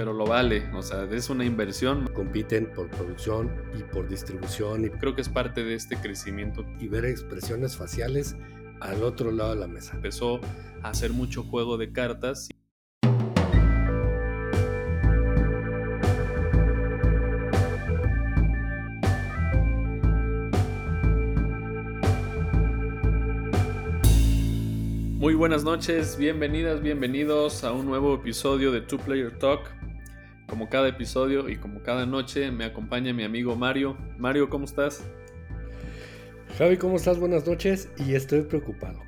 pero lo vale, o sea, es una inversión. Compiten por producción y por distribución. Y creo que es parte de este crecimiento. Y ver expresiones faciales al otro lado de la mesa. Empezó a hacer mucho juego de cartas. Muy buenas noches, bienvenidas, bienvenidos a un nuevo episodio de Two Player Talk. Como cada episodio y como cada noche me acompaña mi amigo Mario. Mario, ¿cómo estás? Javi, ¿cómo estás? Buenas noches y estoy preocupado.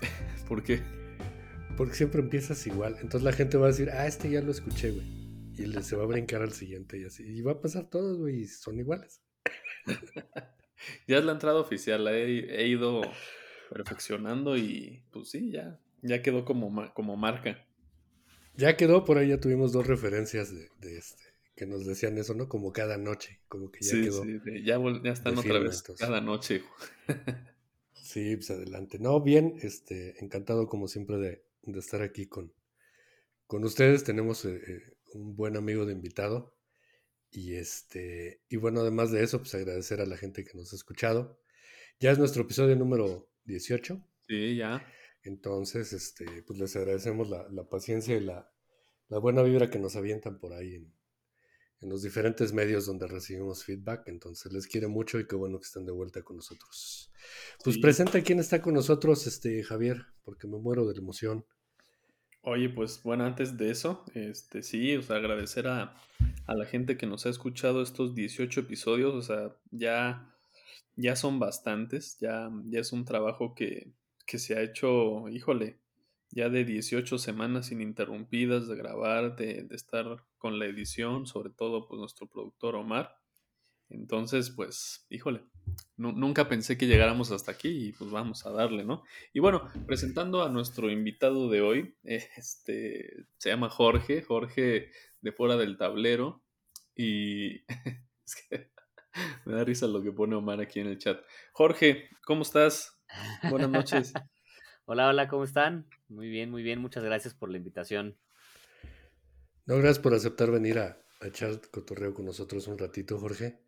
¿Por qué? Porque siempre empiezas igual. Entonces la gente va a decir, ah, este ya lo escuché, güey. Y se va a brincar al siguiente y así. Y va a pasar todos, güey, y son iguales. ya es la entrada oficial, he ido perfeccionando y pues sí, ya, ya quedó como, como marca. Ya quedó, por ahí ya tuvimos dos referencias de, este, que nos decían eso, ¿no? Como cada noche, como que ya quedó. Sí, ya, ya están otra vez, cada noche. sí, pues adelante. No, bien, este, encantado como siempre de, de estar aquí con, con ustedes. Tenemos eh, eh, un buen amigo de invitado. Y este, y bueno, además de eso, pues agradecer a la gente que nos ha escuchado. Ya es nuestro episodio número 18. Sí, ya. Entonces, este, pues les agradecemos la, paciencia y la, buena vibra que nos avientan por ahí en, los diferentes medios donde recibimos feedback. Entonces les quiere mucho y qué bueno que estén de vuelta con nosotros. Pues presenta quién está con nosotros, este Javier, porque me muero de la emoción. Oye, pues bueno, antes de eso, este sí, o sea, agradecer a, a la gente que nos ha escuchado estos 18 episodios, o sea, ya ya son bastantes, ya, ya es un trabajo que, que se ha hecho, híjole, ya de 18 semanas ininterrumpidas de grabar, de, de, estar con la edición, sobre todo pues nuestro productor Omar. Entonces, pues, híjole, nunca pensé que llegáramos hasta aquí y pues vamos a darle, ¿no? Y bueno, presentando a nuestro invitado de hoy, este, se llama Jorge, Jorge de fuera del tablero y es que Me da risa lo que pone Omar aquí en el chat. Jorge, ¿cómo estás? Buenas noches. hola, hola, ¿cómo están? Muy bien, muy bien. Muchas gracias por la invitación. No, gracias por aceptar venir a, echar cotorreo con nosotros un ratito, Jorge.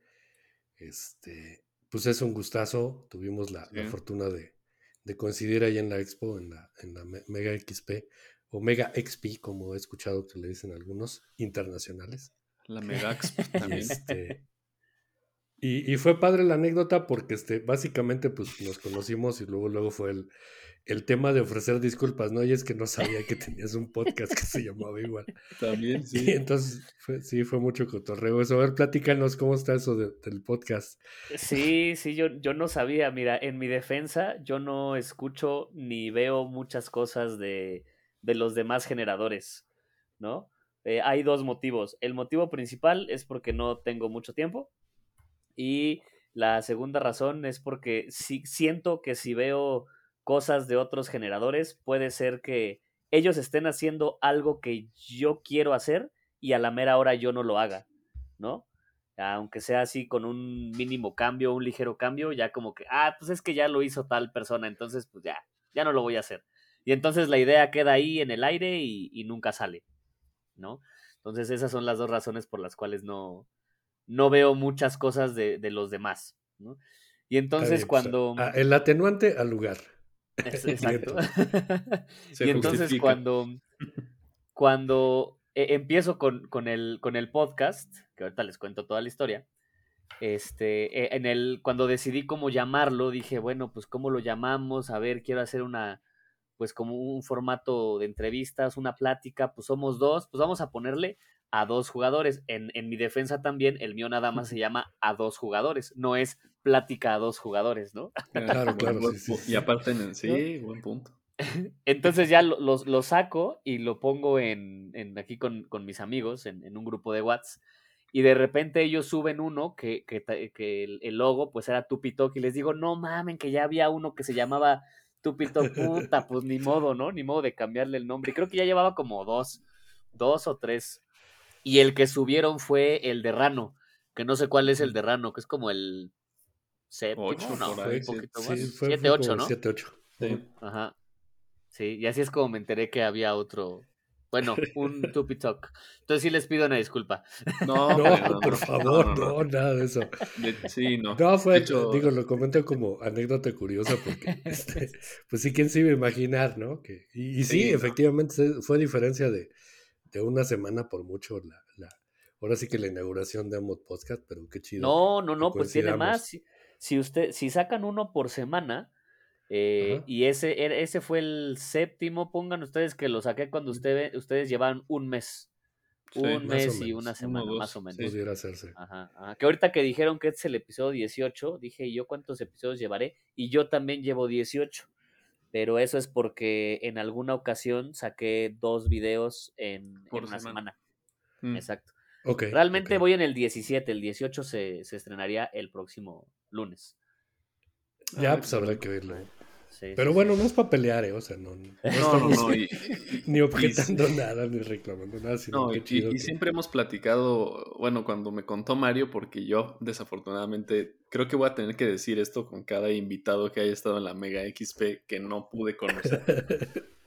Este, pues es un gustazo. Tuvimos la, fortuna de, coincidir ahí en la expo, en la, en la Mega XP, o Mega XP, como he escuchado que le dicen algunos, internacionales. La Mega XP también. Este, y, fue padre la anécdota porque este, básicamente pues nos conocimos y luego, luego fue el, el tema de ofrecer disculpas, ¿no? Y es que no sabía que tenías un podcast que se llamaba igual. También, sí. Y entonces, sí, fue mucho cotorreo eso. A ver, platícanos cómo está eso del podcast. Sí, sí, yo, yo no sabía. Mira, en mi defensa, yo no escucho ni veo muchas cosas de, de los demás generadores, ¿no? Eh, hay dos motivos. El motivo principal es porque no tengo mucho tiempo y la segunda razón es porque si, siento que si veo cosas de otros generadores, puede ser que ellos estén haciendo algo que yo quiero hacer y a la mera hora yo no lo haga, ¿no? Aunque sea así con un mínimo cambio, un ligero cambio, ya como que, ah, pues es que ya lo hizo tal persona, entonces pues ya, ya no lo voy a hacer. Y entonces la idea queda ahí en el aire y, y nunca sale, ¿no? Entonces esas son las dos razones por las cuales no, no veo muchas cosas de, los demás. ¿no? Y entonces cuando... el atenuante al lugar. exacto. y entonces cuando, cuando e, empiezo con, con, el, con el podcast, que ahorita les cuento toda la historia, este, e, en el, cuando decidí cómo llamarlo, dije, bueno, pues cómo lo llamamos, a ver, quiero hacer una, pues como un formato de entrevistas, una plática, pues somos dos, pues vamos a ponerle a dos jugadores. En, en, mi defensa también, el mío nada más se llama a dos jugadores, no es plática a dos jugadores, ¿no? Claro, claro. Y aparte, sí, buen punto. Entonces ya lo, lo, saco y lo pongo en, en aquí con, con, mis amigos en, en, un grupo de WhatsApp. Y de repente ellos suben uno que, que, que el, el, logo pues era Tupitok y les digo, no mamen, que ya había uno que se llamaba Tupitok, puta, pues ni modo, ¿no? Ni modo de cambiarle el nombre. Y creo que ya llevaba como dos, dos o tres y el que subieron fue el de Rano, que no sé cuál es el de Rano, que es como el séptimo, no, un poquito más. 7, 8, ¿no? 7, 8. Sí. Ajá. Sí, y así es como me enteré que había otro, Bueno, un tupi talk. Entonces sí les pido una disculpa. No, no, por favor, no, nada de eso. Sí, no. No, fue, digo, lo comento como anécdota curiosa porque, este, pues sí, quién se iba a imaginar, ¿no? Que, y, sí, efectivamente fue diferencia de, de, una semana por mucho la, la, ahora sí que la inauguración de Amod Podcast, pero qué chido. No, no, no, pues tiene más. Si, si, usted, si sacan uno por semana, eh, y ese, ese fue el séptimo. Pongan ustedes que lo saqué cuando usted, ustedes llevan un mes. un mes y una semana, más o menos. Pudiera hacerse. Ajá, Que ahorita que dijeron que este es el episodio 18, dije yo cuántos episodios llevaré. Y yo también llevo 18. Pero eso es porque en alguna ocasión saqué dos videos en, una semana. Mm. Exacto. Realmente voy en el 17. El 18 se, se estrenaría el próximo lunes. Ya, pues habrá que verlo. Pero bueno, no es para pelear, ¿eh? O sea, no, no, estamos ni objetando nada, ni reclamando nada. Sino y, y, siempre hemos platicado, bueno, cuando me contó Mario, porque yo desafortunadamente creo que voy a tener que decir esto con cada invitado que haya estado en la Mega XP que no pude conocer.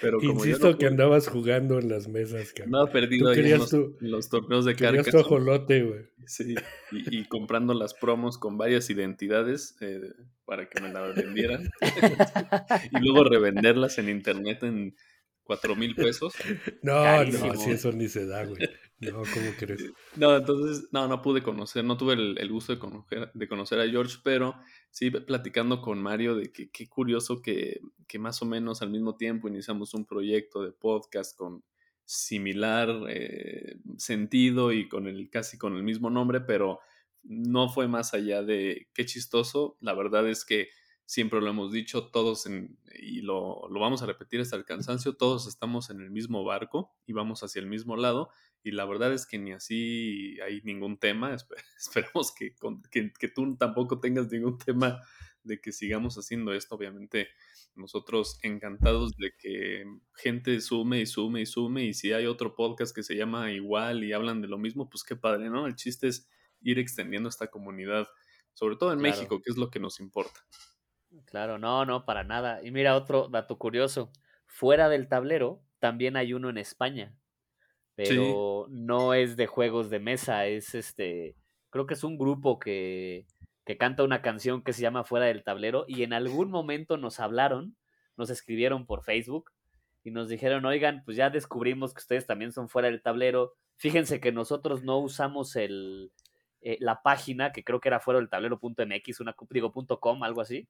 Pero Insisto que andabas jugando en las mesas. No, perdido ahí en los, torneos de cartas. tu ajolote, güey. Sí, y, comprando las promos con varias identidades eh, para que me la vendieran. y luego revenderlas en internet en cuatro mil pesos. No, no, si eso ni se da, güey. No, ¿cómo crees? No, entonces, no, no pude conocer, no tuve el, gusto de conocer, de conocer a George, pero sí platicando con Mario de que qué curioso que, que, más o menos al mismo tiempo iniciamos un proyecto de podcast con similar eh, sentido y con el casi con el mismo nombre, pero no fue más allá de qué chistoso. La verdad es que siempre lo hemos dicho, todos en, y lo, lo, vamos a repetir hasta el cansancio, todos estamos en el mismo barco y vamos hacia el mismo lado y la verdad es que ni así hay ningún tema, esperemos que, que, que tú tampoco tengas ningún tema de que sigamos haciendo esto, obviamente nosotros encantados de que gente sume y sume y sume y si hay otro podcast que se llama igual y hablan de lo mismo, pues qué padre, ¿no? El chiste es ir extendiendo esta comunidad, sobre todo en México, que es lo que nos importa. Claro, no, no, para nada. Y mira otro dato curioso. Fuera del tablero, también hay uno en España, pero no es de juegos de mesa, es este, creo que es un grupo que, que canta una canción que se llama Fuera del tablero y en algún momento nos hablaron, nos escribieron por Facebook y nos dijeron, oigan, pues ya descubrimos que ustedes también son fuera del tablero. Fíjense que nosotros no usamos el, eh, la página, que creo que era fuera del tablero.mx, una, digo, .com, algo así.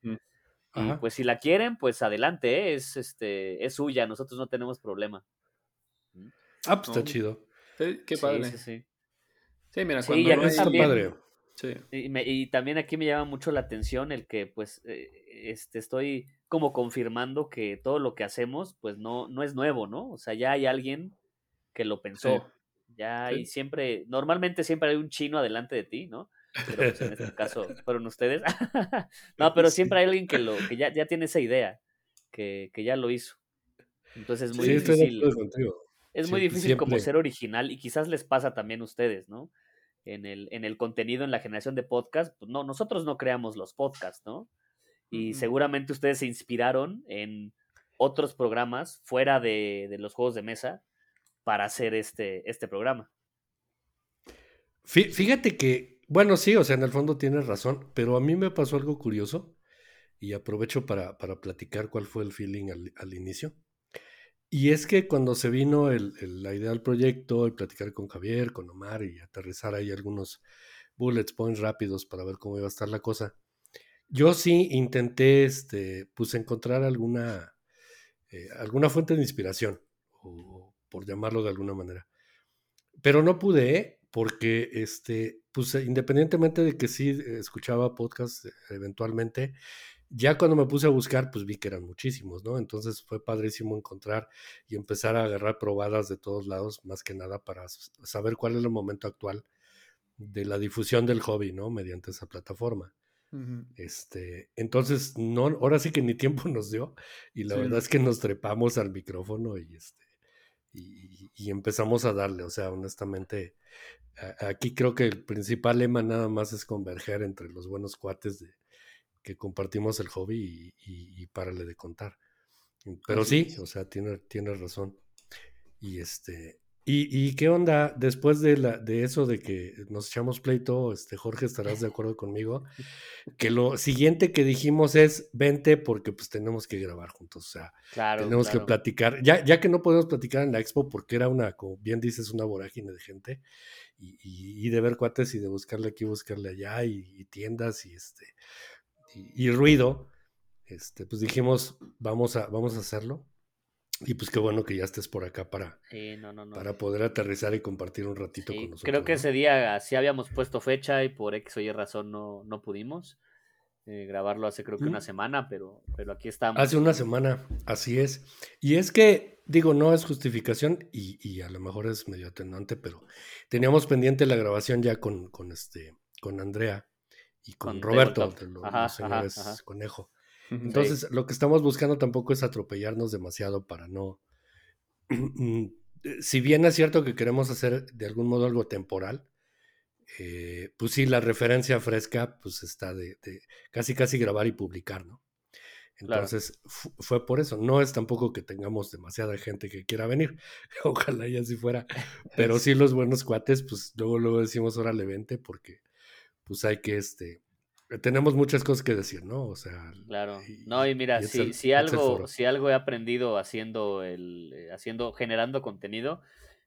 Y pues si la quieren, pues adelante, ¿eh? es, este, es suya, nosotros no tenemos problema. Ah, pues está chido. qué padre. Sí, sí, sí. mira, cuando está padre. Y, también aquí me llama mucho la atención el que pues eh, este, estoy como confirmando que todo lo que hacemos pues no, no es nuevo, ¿no? O sea, ya hay alguien que lo pensó. Ya hay siempre, normalmente siempre hay un chino adelante de ti, ¿no? Pero pues, en este caso fueron ustedes. no, pero siempre hay alguien que, lo, que ya, ya tiene esa idea, que, que ya lo hizo. Entonces es muy difícil. Es muy difícil como ser original y quizás les pasa también a ustedes, ¿no? En el, en el contenido, en la generación de podcast, pues no, nosotros no creamos los podcasts, ¿no? Y seguramente ustedes se inspiraron en otros programas fuera de, de los juegos de mesa para hacer este, este programa. Fíjate que, bueno, sí, o sea, en el fondo tienes razón, pero a mí me pasó algo curioso y aprovecho para, para platicar cuál fue el feeling al, inicio. Y es que cuando se vino el, la idea del proyecto, y platicar con Javier, con Omar y aterrizar ahí algunos bullet points rápidos para ver cómo iba a estar la cosa, yo sí intenté, este, pues encontrar alguna, eh, alguna fuente de inspiración o, por llamarlo de alguna manera. Pero no pude, ¿eh? porque este, pues independientemente de que sí escuchaba podcast eventualmente, ya cuando me puse a buscar, pues vi que eran muchísimos, ¿no? Entonces fue padrísimo encontrar y empezar a agarrar probadas de todos lados, más que nada para saber cuál es el momento actual de la difusión del hobby, ¿no? Mediante esa plataforma. Este, entonces, no, ahora sí que ni tiempo nos dio, y la verdad es que nos trepamos al micrófono y este, y, empezamos a darle. O sea, honestamente, aquí creo que el principal lema nada más es converger entre los buenos cuates de, que compartimos el hobby y, y, párale de contar. Pero sí, o sea, tiene, tiene razón. Y este, ¿Y, qué onda después de, la, de eso de que nos echamos pleito? Este, Jorge, estarás de acuerdo conmigo. Que lo siguiente que dijimos es vente porque pues tenemos que grabar juntos. O sea, tenemos que platicar. Ya, ya que no podemos platicar en la expo porque era una, como bien dices, una vorágine de gente. Y, y, de ver cuates y de buscarle aquí, buscarle allá, y, tiendas y este y, ruido. Este, pues dijimos, vamos a, vamos a hacerlo y pues qué bueno que ya estés por acá para, para poder aterrizar y compartir un ratito con nosotros. Creo que ese día sí habíamos puesto fecha y por X o Y razón no, no pudimos eh, grabarlo hace creo que una semana, pero, pero aquí estamos. Hace una semana, así es. Y es que, digo, no es justificación y, y a lo mejor es medio atenuante, pero teníamos pendiente la grabación ya con, con, este, con Andrea y con, Roberto, los, señores Conejo. Entonces, lo que estamos buscando tampoco es atropellarnos demasiado para no... Mm, si bien es cierto que queremos hacer de algún modo algo temporal, eh, pues sí, la referencia fresca pues está de, casi casi grabar y publicar, ¿no? Entonces fue por eso. No es tampoco que tengamos demasiada gente que quiera venir. Ojalá ya así fuera. Pero sí los buenos cuates, pues luego luego decimos órale vente porque pues hay que este eh, tenemos muchas cosas que decir, ¿no? O sea. Claro. no, y mira, si, si algo, si algo he aprendido haciendo el, eh, haciendo, generando contenido,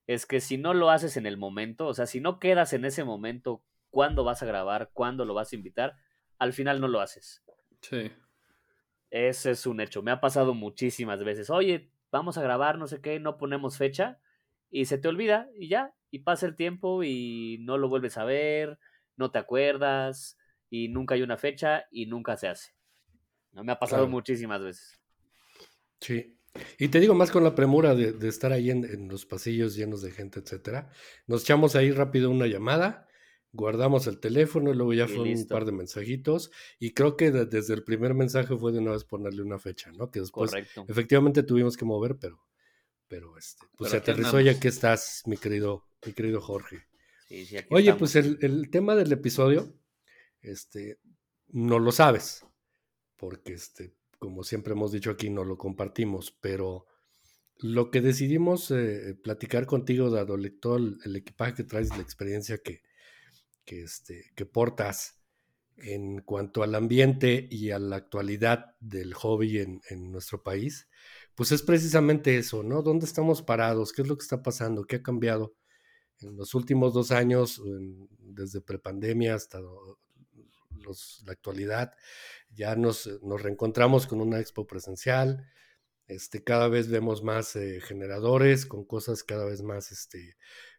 es que si no lo haces en el momento, o sea, si no quedas en ese momento, cuándo vas a grabar, cuándo lo vas a invitar, al final no lo haces. Sí. Ese es un hecho. Me ha pasado muchísimas veces. Oye, vamos a grabar, no sé qué, no ponemos fecha, y se te olvida, y ya, y pasa el tiempo y no lo vuelves a ver, no te acuerdas y nunca hay una fecha y nunca se hace. ¿No? Me ha pasado muchísimas veces. Sí. Y te digo más con la premura de, estar ahí en, los pasillos llenos de gente, etcétera. Nos echamos ahí rápido una llamada, guardamos el teléfono y luego ya fue un par de mensajitos. Y creo que desde el primer mensaje fue de una vez ponerle una fecha, ¿no? Que después efectivamente tuvimos que mover, pero, pero este, pues se aterrizó ya que estás, mi querido, mi querido Jorge. Oye, pues el, el tema del episodio este, no lo sabes, porque este, como siempre hemos dicho aquí, no lo compartimos, pero lo que decidimos eh, platicar contigo, dado todo el, equipaje que traes, la experiencia que, que, este, que portas en cuanto al ambiente y a la actualidad del hobby en, en, nuestro país, pues es precisamente eso, ¿no? ¿Dónde estamos parados? ¿Qué es lo que está pasando? ¿Qué ha cambiado en los últimos dos años, desde prepandemia hasta la actualidad. Ya nos, nos, reencontramos con una expo presencial. Este, cada vez vemos más eh, generadores con cosas cada vez más, este,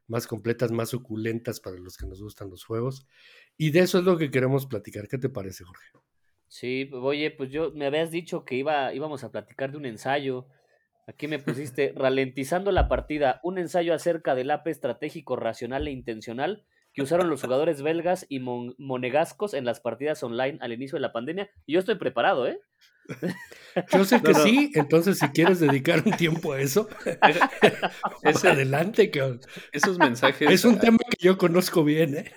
más completas, más suculentas para los que nos gustan los juegos. Y de eso es lo que queremos platicar. ¿Qué te parece, Jorge? Sí, oye, pues yo me habías dicho que iba, íbamos a platicar de un ensayo. Aquí me pusiste ralentizando la partida, un ensayo acerca del AP estratégico racional e intencional que usaron los jugadores belgas y monegascos en las partidas online al inicio de la pandemia. Y yo estoy preparado, ¿eh? Yo sé que sí, entonces si quieres dedicar un tiempo a eso, es adelante, cabrón. Esos mensajes. Es un tema que yo conozco bien, ¿eh?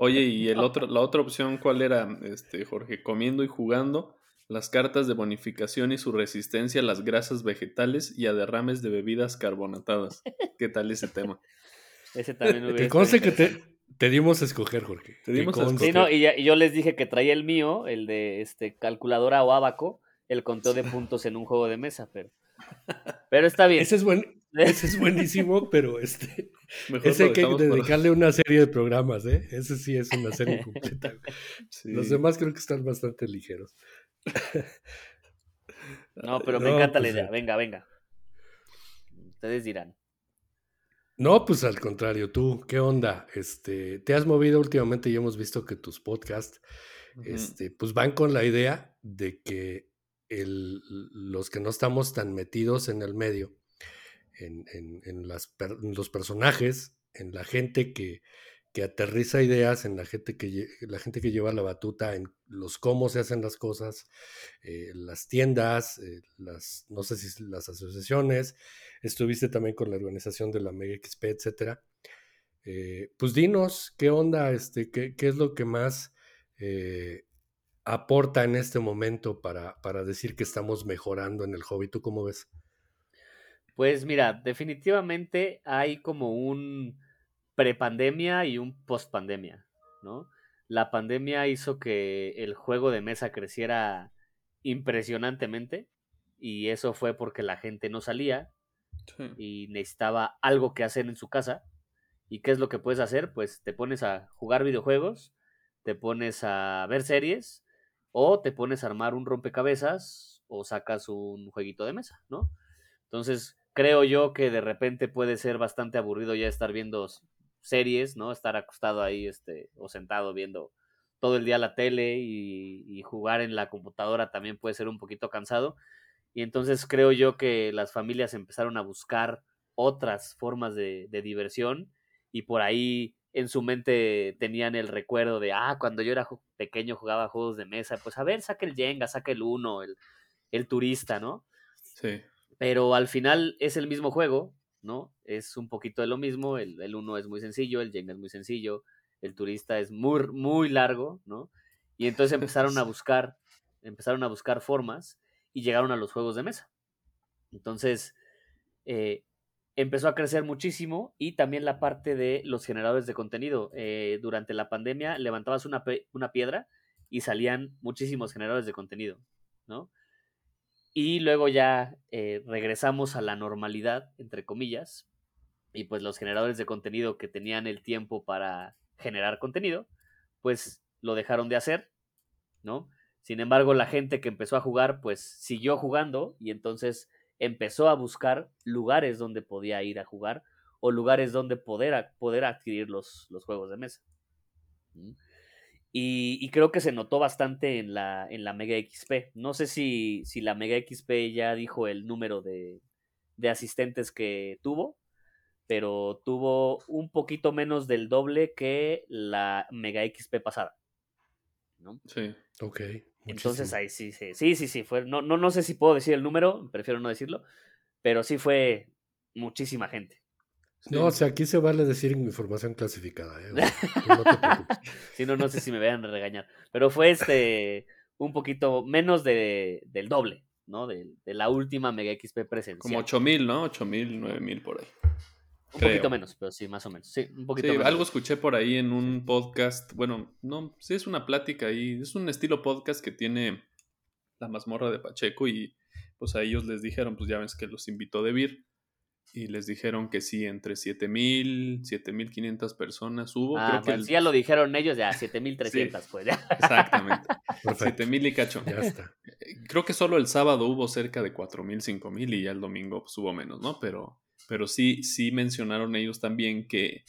Oye, y el otro, la otra opción, ¿cuál era, este, Jorge? Comiendo y jugando, las cartas de bonificación y su resistencia a las grasas vegetales y a derrames de bebidas carbonatadas. ¿Qué tal ese tema? Ese también Te conste que te, dimos a escoger, Jorge. Te dimos a escoger. Sí, no, y, yo les dije que traía el mío, el de este calculadora o abaco, el conteo de puntos en un juego de mesa, pero, pero está bien. Ese es, buen, ese es buenísimo, pero este, ese hay que dedicarle una serie de programas, ¿eh? Ese sí es una serie completa. Los demás creo que están bastante ligeros. No, pero me encanta la pues idea. Venga, venga. Ustedes dirán. No, pues al contrario, tú, ¿qué onda? Este, te has movido últimamente y hemos visto que tus podcasts, este, pues van con la idea de que el, los que no estamos tan metidos en el medio, en, en, las, los personajes, en la gente que, que aterriza ideas, en la gente que, la gente que lleva la batuta, en los cómo se hacen las cosas, eh, las tiendas, eh, las, no sé si las asociaciones, estuviste también con la organización de la Mega XP, etcétera. Eh, pues dinos qué onda, este, qué, qué es lo que más aporta en este momento para, para, decir que estamos mejorando en el hobby. ¿Tú cómo ves? Pues mira, definitivamente hay como un prepandemia y un postpandemia, ¿no? La pandemia hizo que el juego de mesa creciera impresionantemente y eso fue porque la gente no salía y necesitaba algo que hacer en su casa. ¿Y qué es lo que puedes hacer? Pues te pones a jugar videojuegos, te pones a ver series o te pones a armar un rompecabezas o sacas un jueguito de mesa, ¿no? Entonces, creo yo que de repente puede ser bastante aburrido ya estar viendo series, ¿no? Estar acostado ahí, este, o sentado viendo todo el día la tele y, jugar en la computadora también puede ser un poquito cansado. Y entonces creo yo que las familias empezaron a buscar otras formas de, de diversión y por ahí en su mente tenían el recuerdo de, ah, cuando yo era pequeño jugaba juegos de mesa, pues a ver, saca el Jenga, saca el Uno, el, el turista, ¿no? Sí. Pero al final es el mismo juego, ¿no? Es un poquito de lo mismo, el, el Uno es muy sencillo, el Jenga es muy sencillo, el turista es muy, muy largo, ¿no? Y entonces empezaron a buscar, empezaron a buscar formas y llegaron a los juegos de mesa. Entonces, eh, empezó a crecer muchísimo y también la parte de los generadores de contenido. Eh, durante la pandemia levantabas una, una, piedra y salían muchísimos generadores de contenido, ¿no? Y luego ya eh, regresamos a la normalidad, entre comillas, y pues los generadores de contenido que tenían el tiempo para generar contenido, pues lo dejaron de hacer, ¿no? Sin embargo, la gente que empezó a jugar, pues siguió jugando y entonces empezó a buscar lugares donde podía ir a jugar o lugares donde poder, poder adquirir los, los, juegos de mesa. Y, creo que se notó bastante en la, en la Mega XP. No sé si, si la Mega XP ya dijo el número de, de asistentes que tuvo, pero tuvo un poquito menos del doble que la Mega XP pasada. ¿no? Sí. Ok. Entonces ahí sí, sí, sí, sí, sí, fue, no, no, no sé si puedo decir el número, prefiero no decirlo, pero sí fue muchísima gente. No, o sea, aquí se vale decir información clasificada. ¿eh? no te sí, no, no sé si me vayan a regañar, pero fue este un poquito menos de, del doble, ¿no? De, de la última Mega XP presencial. Como 8000, ¿no? 8000, 9000 por ahí. Un poquito menos, pero sí, más o menos. Sí, un poquito menos. Algo escuché por ahí en un podcast. Bueno, no, sí es una plática ahí. Es un estilo podcast que tiene la mazmorra de Pacheco y pues a ellos les dijeron, pues ya ves que los invitó de Vir y les dijeron que sí, entre 7000, 7500 personas hubo. Ah, creo que ya lo dijeron ellos, ya 7300, pues ya. Exactamente. 7000 y cacho. Ya está. Creo que solo el sábado hubo cerca de 4000, 5000 y ya el domingo pues, hubo menos, ¿no? Pero pero sí, sí mencionaron ellos también que,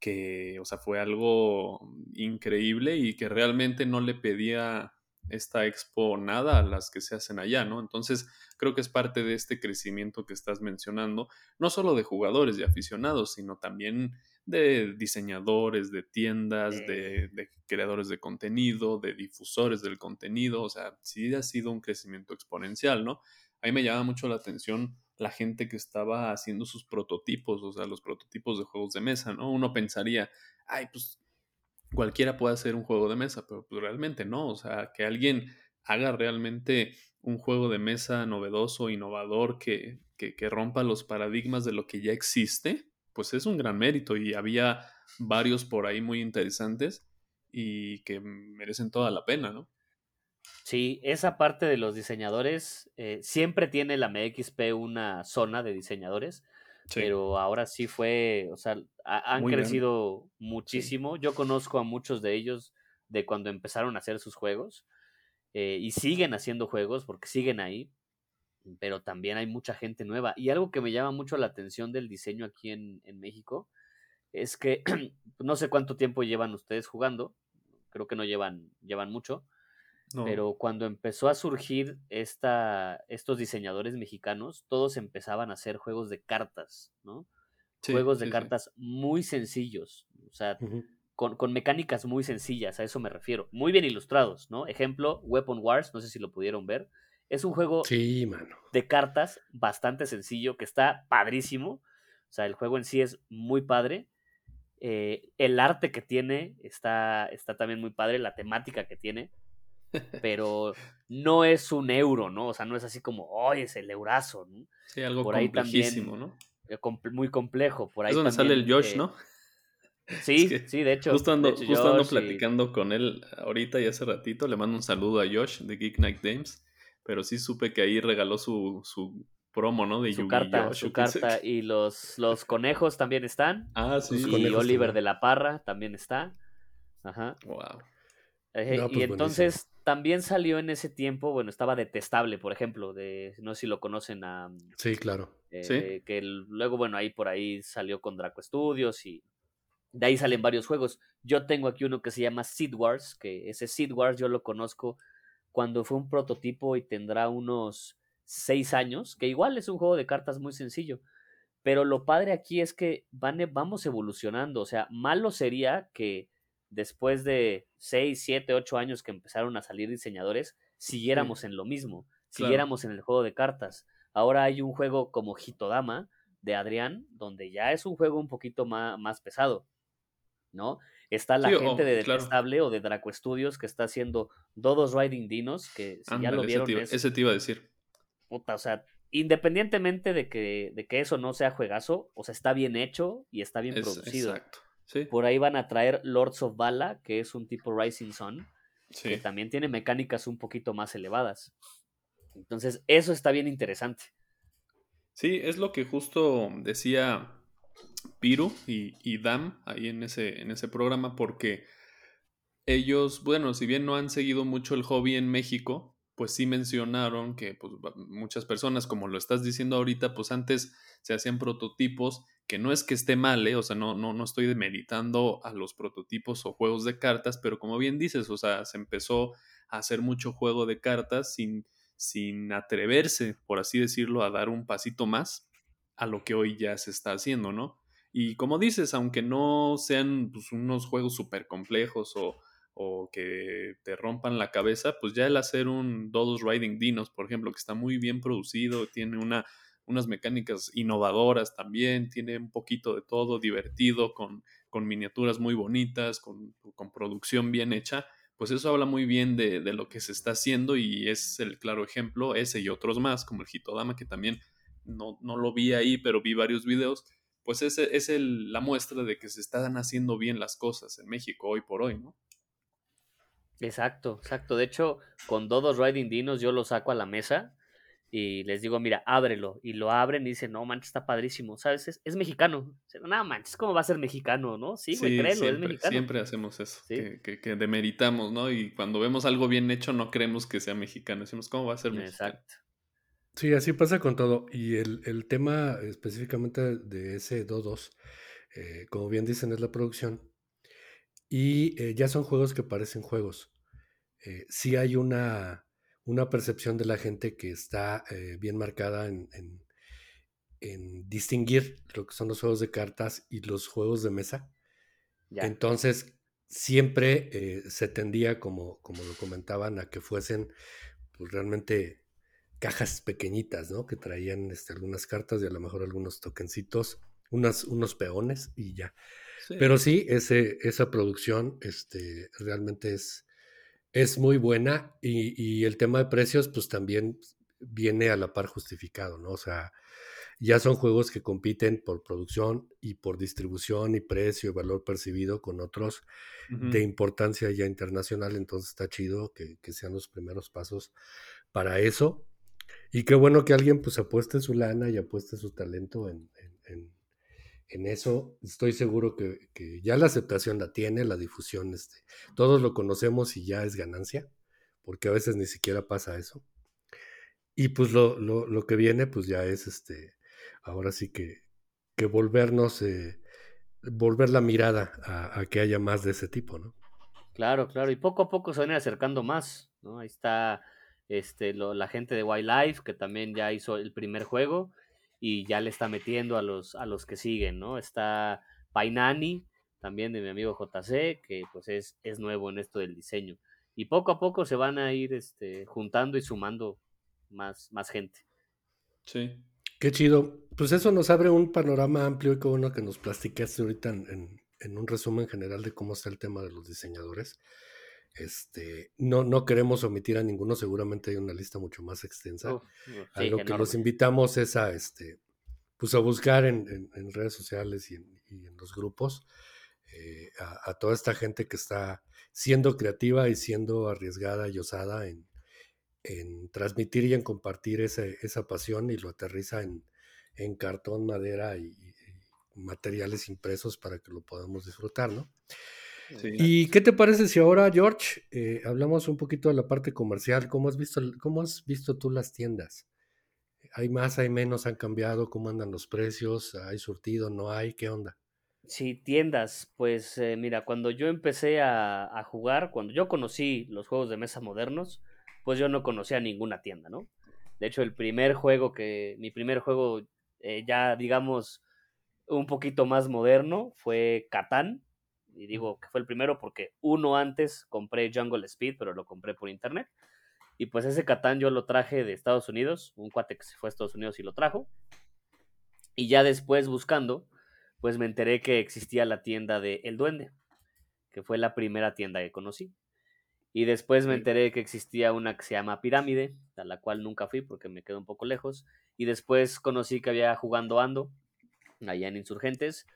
que, o sea, fue algo increíble y que realmente no le pedía esta expo nada a las que se hacen allá, ¿no? Entonces, creo que es parte de este crecimiento que estás mencionando, no solo de jugadores y aficionados, sino también de diseñadores, de tiendas, de, de, creadores de contenido, de difusores del contenido, o sea, sí ha sido un crecimiento exponencial, ¿no? A mí me llama mucho la atención la gente que estaba haciendo sus prototipos, o sea, los prototipos de juegos de mesa, ¿no? Uno pensaría, ay, pues cualquiera puede hacer un juego de mesa, pero pues realmente no, o sea, que alguien haga realmente un juego de mesa novedoso, innovador, que, que, que rompa los paradigmas de lo que ya existe, pues es un gran mérito y había varios por ahí muy interesantes y que merecen toda la pena, ¿no? Sí, esa parte de los diseñadores, eh, siempre tiene la MXP una zona de diseñadores, pero ahora sí fue, o sea, han crecido muchísimo. Yo conozco a muchos de ellos de cuando empezaron a hacer sus juegos eh, y siguen haciendo juegos porque siguen ahí, pero también hay mucha gente nueva. Y algo que me llama mucho la atención del diseño aquí en, en México es que no sé cuánto tiempo llevan ustedes jugando, creo que no llevan, llevan mucho pero cuando empezó a surgir esta, estos diseñadores mexicanos, todos empezaban a hacer juegos de cartas, ¿no? juegos de cartas muy sencillos, o sea, con, con, mecánicas muy sencillas, a eso me refiero. Muy bien ilustrados, ¿no? Ejemplo, Weapon Wars, no sé si lo pudieron ver. Es un juego de cartas bastante sencillo, que está padrísimo. O sea, el juego en sí es muy padre. Eh, el arte que tiene está, está también muy padre, la temática que tiene pero no es un euro, ¿no? O sea, no es así como, oh, es el eurazo, ¿no? Sí, algo Por complejísimo, ¿no? Eh, muy complejo. Por ahí es donde sale el Josh, ¿no? Sí, sí, de hecho. Justo ando, platicando con él ahorita y hace ratito. Le mando un saludo a Josh de Geek Night Games. Pero sí supe que ahí regaló su, su promo, ¿no? De su carta, su carta. Y los, los conejos también están. Ah, sí. Y Oliver de la Parra también está. Ajá. Wow. Y pues entonces también salió en ese tiempo, bueno, estaba detestable, por ejemplo, de no sé si lo conocen a. Sí, claro. Eh, que luego, bueno, ahí por ahí salió con Draco Studios y de ahí salen varios juegos. Yo tengo aquí uno que se llama Seed Wars, que ese Seed Wars yo lo conozco cuando fue un prototipo y tendrá unos seis años, que igual es un juego de cartas muy sencillo. Pero lo padre aquí es que van, e, vamos evolucionando. O sea, malo sería que después de seis, siete, ocho años que empezaron a salir diseñadores, siguiéramos en lo mismo, siguiéramos en el juego de cartas. Ahora hay un juego como Hitodama de Adrián, donde ya es un juego un poquito más, más pesado. ¿no? Está la gente de Detestable o de Draco Studios que está haciendo Dodos Riding Dinos, que si ya lo vieron. Ese te, iba, a decir. Puta, o sea, independientemente de que, de que eso no sea juegazo, o sea, está bien hecho y está bien producido. Exacto. Por ahí van a traer Lords of Bala, que es un tipo Rising Sun, que también tiene mecánicas un poquito más elevadas. Entonces, eso está bien interesante. Sí, es lo que justo decía Piru y, Dam ahí en ese, en ese programa porque ellos, bueno, si bien no han seguido mucho el hobby en México, pues sí mencionaron que pues, muchas personas, como lo estás diciendo ahorita, pues antes se hacían prototipos, que no es que esté mal, ¿eh? o sea, no, no, no estoy demeritando a los prototipos o juegos de cartas, pero como bien dices, o sea, se empezó a hacer mucho juego de cartas sin, sin atreverse, por así decirlo, a dar un pasito más a lo que hoy ya se está haciendo, ¿no? Y como dices, aunque no sean pues, unos juegos súper complejos o, que te rompan la cabeza, pues ya el hacer un Dodos Riding Dinos, por ejemplo, que está muy bien producido, tiene una, unas mecánicas innovadoras también, tiene un poquito de todo, divertido, con, con miniaturas muy bonitas, con, con, producción bien hecha, pues eso habla muy bien de, de, lo que se está haciendo y es el claro ejemplo, ese y otros más, como el Hitodama, que también no, no lo vi ahí, pero vi varios videos pues es, es el, la muestra de que se están haciendo bien las cosas en México hoy por hoy, ¿no? Exacto, exacto. De hecho, con Dodos Riding Dinos yo lo saco a la mesa y les digo, mira, ábrelo. Y lo abren y dicen, no, manches, está padrísimo, ¿sabes? Es, mexicano. No, manches, ¿cómo va a ser mexicano, no? Sí, güey, créelo, siempre, es mexicano. Siempre hacemos eso, que, que, demeritamos, ¿no? Y cuando vemos algo bien hecho no creemos que sea mexicano. Decimos, ¿cómo va a ser mexicano? Exacto. Sí, así pasa con todo. Y el, tema específicamente de ese 2-2, eh, como bien dicen, es la producción. Y eh, ya son juegos que parecen juegos. Eh, sí hay una, una, percepción de la gente que está bien marcada en, en, distinguir lo que son los juegos de cartas y los juegos de mesa. Entonces, siempre se tendía, como, como lo comentaban, a que fuesen pues, realmente cajas pequeñitas, ¿no? Que traían este, algunas cartas y a lo mejor algunos tokencitos, unas, unos peones y ya. Pero sí, ese, esa producción este, realmente es, es muy buena y, y, el tema de precios pues también viene a la par justificado, ¿no? O sea, ya son juegos que compiten por producción y por distribución y precio y valor percibido con otros de importancia ya internacional, entonces está chido que, que, sean los primeros pasos para eso. Y qué bueno que alguien pues apueste su lana y apueste su talento en, eso. Estoy seguro que, ya la aceptación la tiene, la difusión, este, todos lo conocemos y ya es ganancia, porque a veces ni siquiera pasa eso. Y pues lo, lo, que viene pues ya es este, ahora sí que, que volvernos, eh, volver la mirada a, que haya más de ese tipo, ¿no? Claro, claro, y poco a poco se van acercando más, ¿no? Ahí está este, la gente de Wildlife, que también ya hizo el primer juego y ya le está metiendo a los, a los que siguen, ¿no? Está Painani, también de mi amigo JC, que pues es, es nuevo en esto del diseño. Y poco a poco se van a ir este, juntando y sumando más, más gente. Sí. Qué chido. Pues eso nos abre un panorama amplio y como uno que nos platicaste ahorita en, en, un resumen general de cómo está el tema de los diseñadores. Este, no, no queremos omitir a ninguno, seguramente hay una lista mucho más extensa. a lo que los invitamos es a, este, pues a buscar en, redes sociales y en, los grupos eh, a, toda esta gente que está siendo creativa y siendo arriesgada y osada en, transmitir y en compartir esa pasión y lo aterriza en, cartón, madera y, materiales impresos para que lo podamos disfrutar, ¿no? ¿Y qué te parece si ahora, George, eh, hablamos un poquito de la parte comercial? ¿Cómo has visto, cómo has visto tú las tiendas? ¿Hay más, hay menos, han cambiado? ¿Cómo andan los precios? ¿Hay surtido? ¿No hay? ¿Qué onda? Sí, tiendas. Pues eh, mira, cuando yo empecé a, jugar, cuando yo conocí los juegos de mesa modernos, pues yo no conocía ninguna tienda, ¿no? De hecho, el primer juego que, mi primer juego eh, ya, digamos, un poquito más moderno fue Catán. Y digo que fue el primero porque uno antes compré Jungle Speed, pero lo compré por internet. Y pues ese Catán yo lo traje de Estados Unidos, un cuate que se fue a Estados Unidos y lo trajo. Y ya después buscando, pues me enteré que existía la tienda de El Duende, que fue la primera tienda que conocí. Y después me enteré que existía una que se llama Pirámide, a la cual nunca fui porque me quedó un poco lejos. Y después conocí que había jugando Ando, allá en Insurgentes.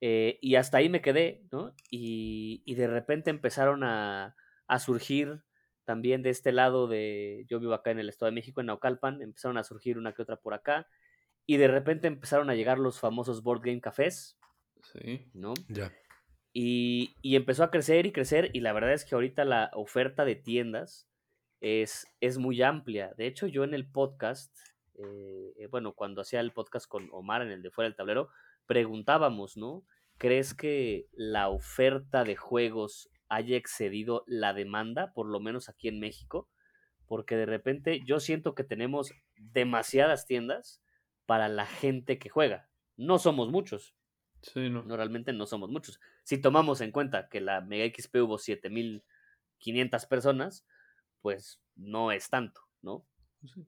Eh, y hasta ahí me quedé, ¿no? Y, y de repente empezaron a, a surgir también de este lado de, yo vivo acá en el Estado de México, en Naucalpan, empezaron a surgir una que otra por acá, y de repente empezaron a llegar los famosos board game cafés. Sí. ¿No? Ya. Y, empezó a crecer y crecer, y la verdad es que ahorita la oferta de tiendas es, es muy amplia. De hecho, yo en el podcast, eh, bueno, cuando hacía el podcast con Omar en el de Fuera del Tablero, preguntábamos, ¿no? ¿Crees que la oferta de juegos haya excedido la demanda, por lo menos aquí en México, porque de repente yo siento que tenemos demasiadas tiendas para la gente que juega. No somos muchos. Sí, no. no. realmente no somos muchos. Si tomamos en cuenta que la Mega XP hubo 7500 personas, pues no es tanto, ¿no?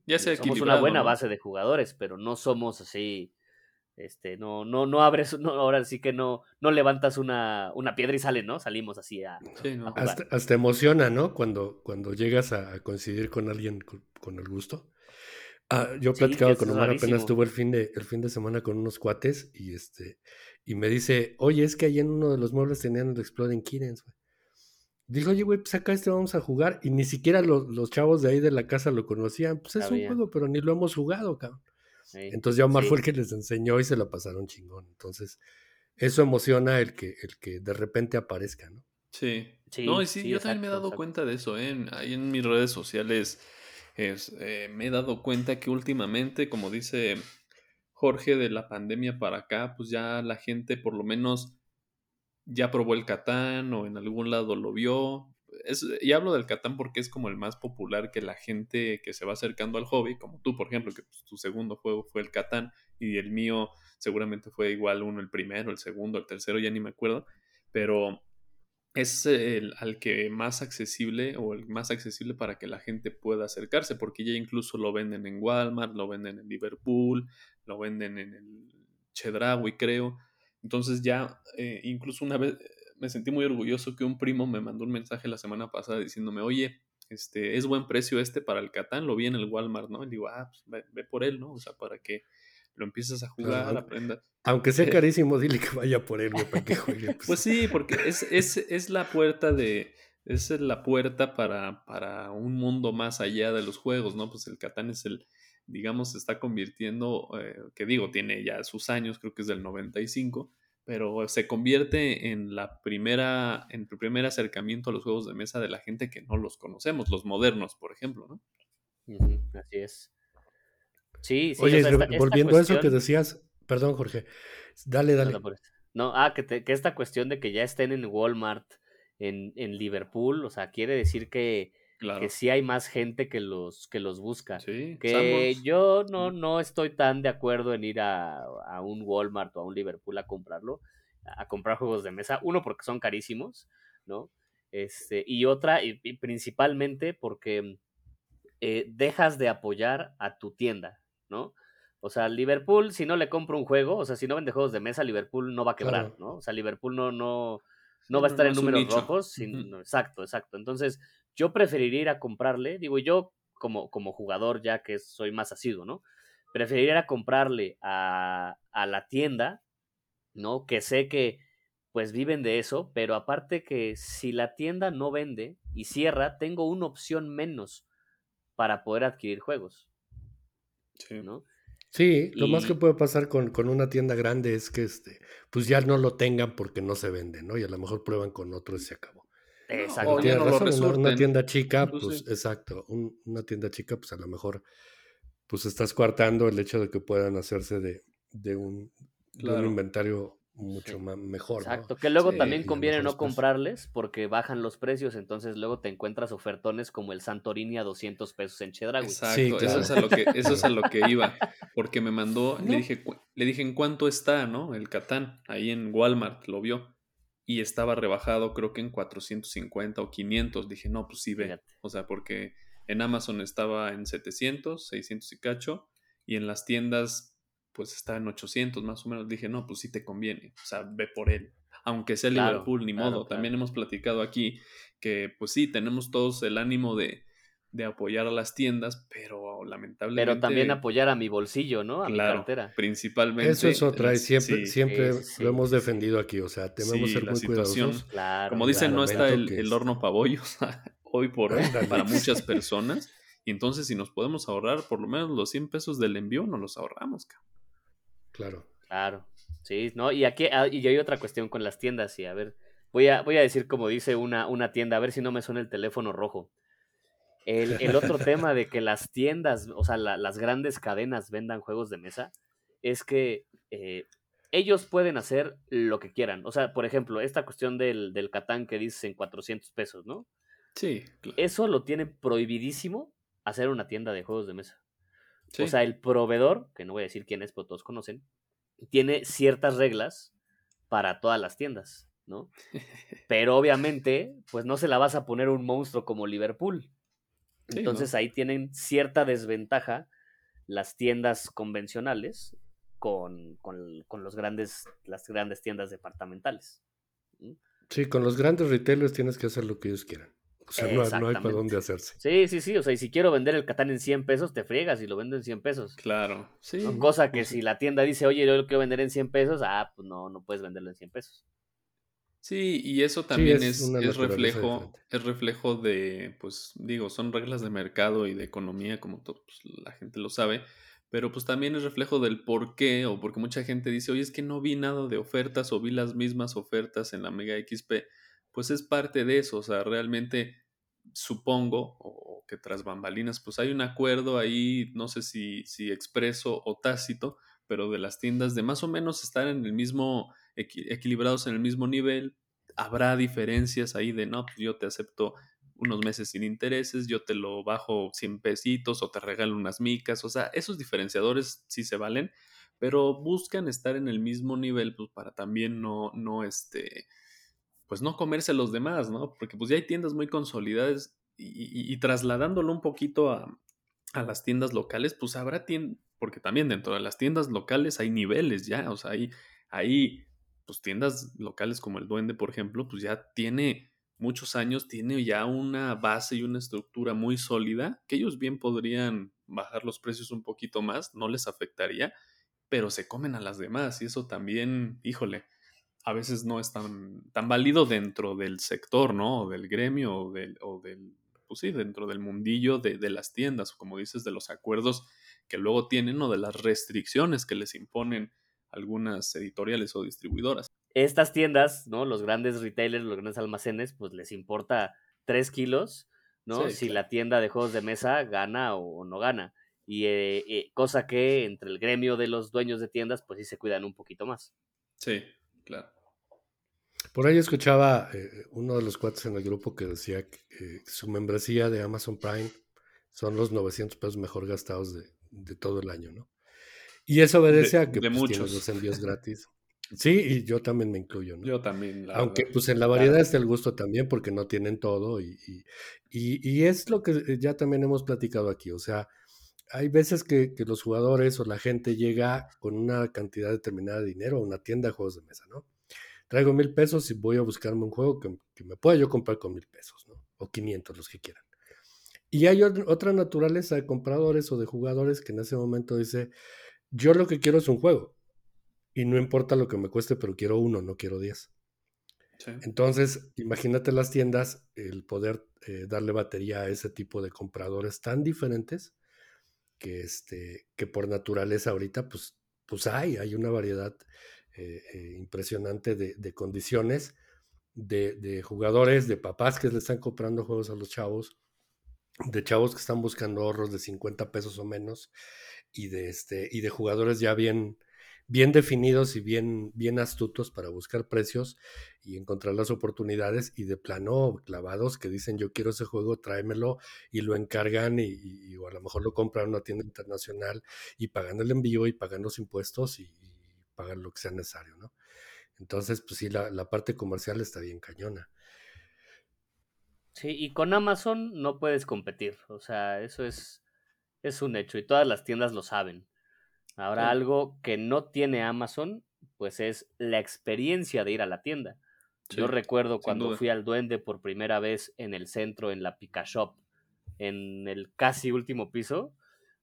Ya se Somos una buena base de jugadores, pero no somos así este, no, no, no abres, no, ahora sí que no, no levantas una, una piedra y sale, ¿no? Salimos así a. hasta, emociona, ¿no? Cuando, cuando llegas a, coincidir con alguien con, el gusto. Ah, yo platicaba con Omar, apenas tuvo el fin de, el fin de semana con unos cuates y este, y me dice, oye, es que ahí en uno de los muebles tenían el Exploding Kittens, güey. Digo, oye, güey, pues acá este vamos a jugar. Y ni siquiera los, los chavos de ahí de la casa lo conocían. Pues es un juego, pero ni lo hemos jugado, cabrón. Entonces ya Omar fue el que les enseñó y se lo pasaron chingón. Entonces, eso emociona el que, el que de repente aparezca, ¿no? Sí. no, y sí, yo también me he dado cuenta de eso, ¿eh? Ahí en mis redes sociales es, eh, me he dado cuenta que últimamente, como dice Jorge, de la pandemia para acá, pues ya la gente por lo menos ya probó el Catán o en algún lado lo vio, y hablo del Catán porque es como el más popular que la gente que se va acercando al hobby, como tú, por ejemplo, que pues, tu segundo juego fue el Catán y el mío seguramente fue igual uno el primero, el segundo, el tercero, ya ni me acuerdo, pero es el al que más accesible o el más accesible para que la gente pueda acercarse, porque ya incluso lo venden en Walmart, lo venden en Liverpool, lo venden en el Chedraui, creo. Entonces ya eh, incluso una vez me sentí muy orgulloso que un primo me mandó un mensaje la semana pasada diciéndome, oye, este, es buen precio este para el Catán, lo vi en el Walmart, ¿no? Y digo, ah, pues ve, por él, ¿no? O sea, para que lo empieces a jugar, aprendas. Aunque sea carísimo, dile que vaya por él, para que juegue. Pues. pues, sí, porque es, es, es la puerta de, es la puerta para, para un mundo más allá de los juegos, ¿no? Pues el Catán es el, digamos, se está convirtiendo, eh, que digo, tiene ya sus años, creo que es del 95, pero se convierte en la primera, en el primer acercamiento a los juegos de mesa de la gente que no los conocemos, los modernos, por ejemplo, ¿no? así es. Sí, sí. Oye, volviendo a eso que decías, perdón, Jorge, dale, dale. No, ah, que, que, esta cuestión de que ya estén en Walmart, en, en Liverpool, o sea, quiere decir que que sí hay más gente que los, que los busca. que yo no, no estoy tan de acuerdo en ir a, un Walmart o a un Liverpool a comprarlo, a comprar juegos de mesa. Uno, porque son carísimos, ¿no? Este, y otra, y, principalmente porque eh, dejas de apoyar a tu tienda, ¿no? O sea, Liverpool, si no le compro un juego, o sea, si no vende juegos de mesa, Liverpool no va a quebrar, ¿no? O sea, Liverpool no, no, no va a estar en números rojos. exacto, exacto. Entonces, yo preferiría ir a comprarle, digo, yo como, como jugador, ya que soy más asiduo, ¿no? Preferiría ir a comprarle a, a la tienda, ¿no? Que sé que pues viven de eso, pero aparte que si la tienda no vende y cierra, tengo una opción menos para poder adquirir juegos. Sí. Sí, lo más que puede pasar con, una tienda grande es que este, pues ya no lo tengan porque no se vende, ¿no? Y a lo mejor prueban con otro y se acabó. Exacto. una, tienda chica, pues, pues exacto, una tienda chica, pues a lo mejor pues estás coartando el hecho de que puedan hacerse de, un, de un inventario mucho más mejor. Exacto, que luego también conviene no comprarles porque bajan los precios, entonces luego te encuentras ofertones como el Santorini a 200 pesos en Chedraui. Exacto, eso, es a lo que, eso es a lo que iba, porque me mandó, le, dije, le dije en cuánto está, ¿no? El Catán, ahí en Walmart, lo vio, y estaba rebajado creo que en 450 o 500, dije, no, pues sí ve, o sea, porque en Amazon estaba en 700, 600 y cacho, y en las tiendas pues está en 800 más o menos. Dije, no, pues sí te conviene, o sea, ve por él. Aunque sea Liverpool, ni modo. También hemos platicado aquí que, pues sí, tenemos todos el ánimo de, de apoyar a las tiendas, pero lamentablemente. Pero también apoyar a mi bolsillo, ¿no? A mi cartera. Principalmente. Eso es otra, y siempre, siempre lo hemos defendido aquí, o sea, tenemos que ser muy cuidadosos. Como dicen, no está el, el horno pabollos hoy por hoy para muchas personas. Y entonces, si nos podemos ahorrar por lo menos los 100 pesos del envío, nos los ahorramos, cabrón. Claro. Claro. Sí, ¿no? Y aquí ah, y hay otra cuestión con las tiendas, y a ver, voy a, voy a decir como dice una, una tienda, a ver si no me suena el teléfono rojo. El, el otro tema de que las tiendas, o sea, las grandes cadenas vendan juegos de mesa, es que eh, ellos pueden hacer lo que quieran. O sea, por ejemplo, esta cuestión del, del Catán que dices en 400 pesos, ¿no? Sí. Eso lo tiene prohibidísimo hacer una tienda de juegos de mesa. O sea, el proveedor, que no voy a decir quién es, pero todos conocen, tiene ciertas reglas para todas las tiendas, ¿no? Pero obviamente, pues no se la vas a poner un monstruo como Liverpool. Entonces ahí tienen cierta desventaja las tiendas convencionales con, con, los grandes, las grandes tiendas departamentales. Sí, con los grandes retailers tienes que hacer lo que ellos quieran. O sea, no, hay para dónde hacerse. Sí, sí, sí. O sea, y si quiero vender el Catán en 100 pesos, te friegas y lo vendo en 100 pesos. Claro, sí. Cosa que si la tienda dice, oye, yo lo quiero vender en 100 pesos, ah, pues no, no puedes venderlo en 100 pesos. Sí, y eso también es, es, reflejo, es reflejo de, pues digo, son reglas de mercado y de economía, como todo, pues, la gente lo sabe, pero pues también es reflejo del por qué, o porque mucha gente dice, oye, es que no vi nada de ofertas o vi las mismas ofertas en la Mega XP, pues es parte de eso, o sea, realmente supongo, o, que tras bambalinas, pues hay un acuerdo ahí, no sé si, si expreso o tácito, pero de las tiendas de más o menos estar en el mismo, equilibrados en el mismo nivel, habrá diferencias ahí de, no, pues yo te acepto unos meses sin intereses, yo te lo bajo 100 pesitos o te regalo unas micas, o sea, esos diferenciadores sí se valen, pero buscan estar en el mismo nivel, pues para también no, no, este, pues no comerse a los demás, ¿no? Porque pues ya hay tiendas muy consolidadas y, trasladándolo un poquito a, las tiendas locales, pues habrá tiendas, porque también dentro de las tiendas locales hay niveles ya, o sea, hay, hay pues tiendas locales como el Duende, por ejemplo, pues ya tiene muchos años, tiene ya una base y una estructura muy sólida, que ellos bien podrían bajar los precios un poquito más, no les afectaría, pero se comen a las demás y eso también, híjole, a veces no es tan, tan válido dentro del sector, ¿no? O del gremio, o del, o del pues sí, dentro del mundillo de, de, las tiendas, como dices, de los acuerdos que luego tienen o de las restricciones que les imponen algunas editoriales o distribuidoras. Estas tiendas, ¿no? Los grandes retailers, los grandes almacenes, pues les importa tres kilos, ¿no? si la tienda de juegos de mesa gana o, no gana. Y eh, eh, cosa que entre el gremio de los dueños de tiendas, pues sí se cuidan un poquito más. Sí, Claro. Por ahí escuchaba eh, uno de los cuates en el grupo que decía que eh, su membresía de Amazon Prime son los 900 pesos mejor gastados de, todo el año, ¿no? Y eso obedece a que pues, tienes los envíos gratis. Sí, y yo también me incluyo, ¿no? Yo también. Aunque pues en la variedad está el gusto también porque no tienen todo y, y, es lo que ya también hemos platicado aquí, o sea, hay veces que, los jugadores o la gente llega con una cantidad determinada de dinero a una tienda de juegos de mesa, ¿no? traigo mil pesos y voy a buscarme un juego que, me pueda yo comprar con mil pesos, ¿no? O 500, los que quieran. Y hay otra naturaleza de compradores o de jugadores que en ese momento dice, yo lo que quiero es un juego. Y no importa lo que me cueste, pero quiero uno, no quiero diez. Entonces, imagínate las tiendas, el poder eh, darle batería a ese tipo de compradores tan diferentes que, este, que por naturaleza ahorita, pues, pues hay, hay una variedad eh, eh, impresionante de, condiciones, de, jugadores, de papás que le están comprando juegos a los chavos, de chavos que están buscando ahorros de 50 pesos o menos, y de, este, y de jugadores ya bien, bien definidos y bien, bien astutos para buscar precios y encontrar las oportunidades y de plano clavados que dicen yo quiero ese juego, tráemelo y lo encargan y, o a lo mejor lo compran en una tienda internacional y pagan el envío y pagan los impuestos y, pagan lo que sea necesario, ¿no? Entonces, pues sí, la, parte comercial está bien cañona. Sí, y con Amazon no puedes competir, o sea, eso es, es un hecho y todas las tiendas lo saben. Ahora, algo que no tiene Amazon, pues es la experiencia de ir a la tienda. Yo recuerdo cuando fui al Duende por primera vez en el centro, en la Pika Shop, en el casi último piso.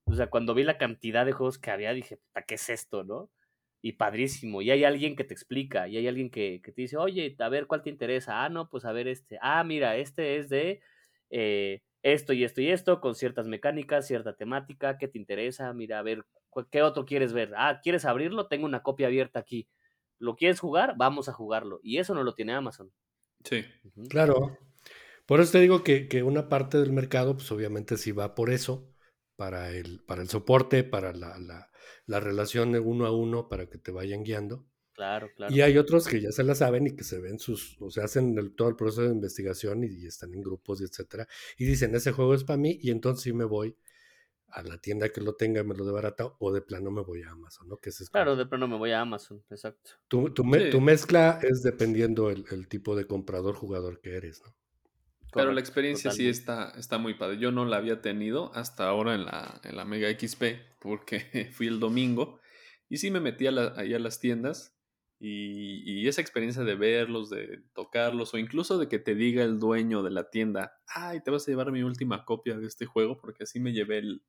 O sea, cuando vi la cantidad de juegos que había, dije, ¿qué es esto, no? y padrísimo. Y hay alguien que te explica, y hay alguien que, te dice, oye, a ver cuál te interesa. Ah, no, pues a ver este. Ah, mira, este es de eh, esto y esto y esto, con ciertas mecánicas, cierta temática, ¿qué te interesa? Mira, a ver, ¿qué otro quieres ver? Ah, ¿quieres abrirlo? Tengo una copia abierta aquí. ¿Lo quieres jugar? Vamos a jugarlo. Y eso no lo tiene Amazon. Sí. Claro. Por eso te digo que, que, una parte del mercado, pues obviamente sí va por eso, para el, para el soporte, para la, la relación de uno a uno para que te vayan guiando. Claro, claro. Y hay otros que ya se la saben y que se ven sus, o sea, hacen todo el proceso de investigación y, están en grupos y etcétera. Y dicen, ese juego es para mí y entonces sí me voy a la tienda que lo tenga, me lo de barata o de plano me voy a Amazon, ¿no? Que es claro, de plano me voy a Amazon, exacto. Tu, tu, mezcla es dependiendo el, el, tipo de comprador, jugador que eres, ¿no? Pero la experiencia sí está, está muy padre. Yo no la había tenido hasta ahora en la, en la Mega XP, porque fui el domingo y sí me metí ahí a las tiendas y, y, esa experiencia de verlos, de tocarlos, o incluso de que te diga el dueño de la tienda, ay, te vas a llevar mi última copia de este juego, porque así me llevé el,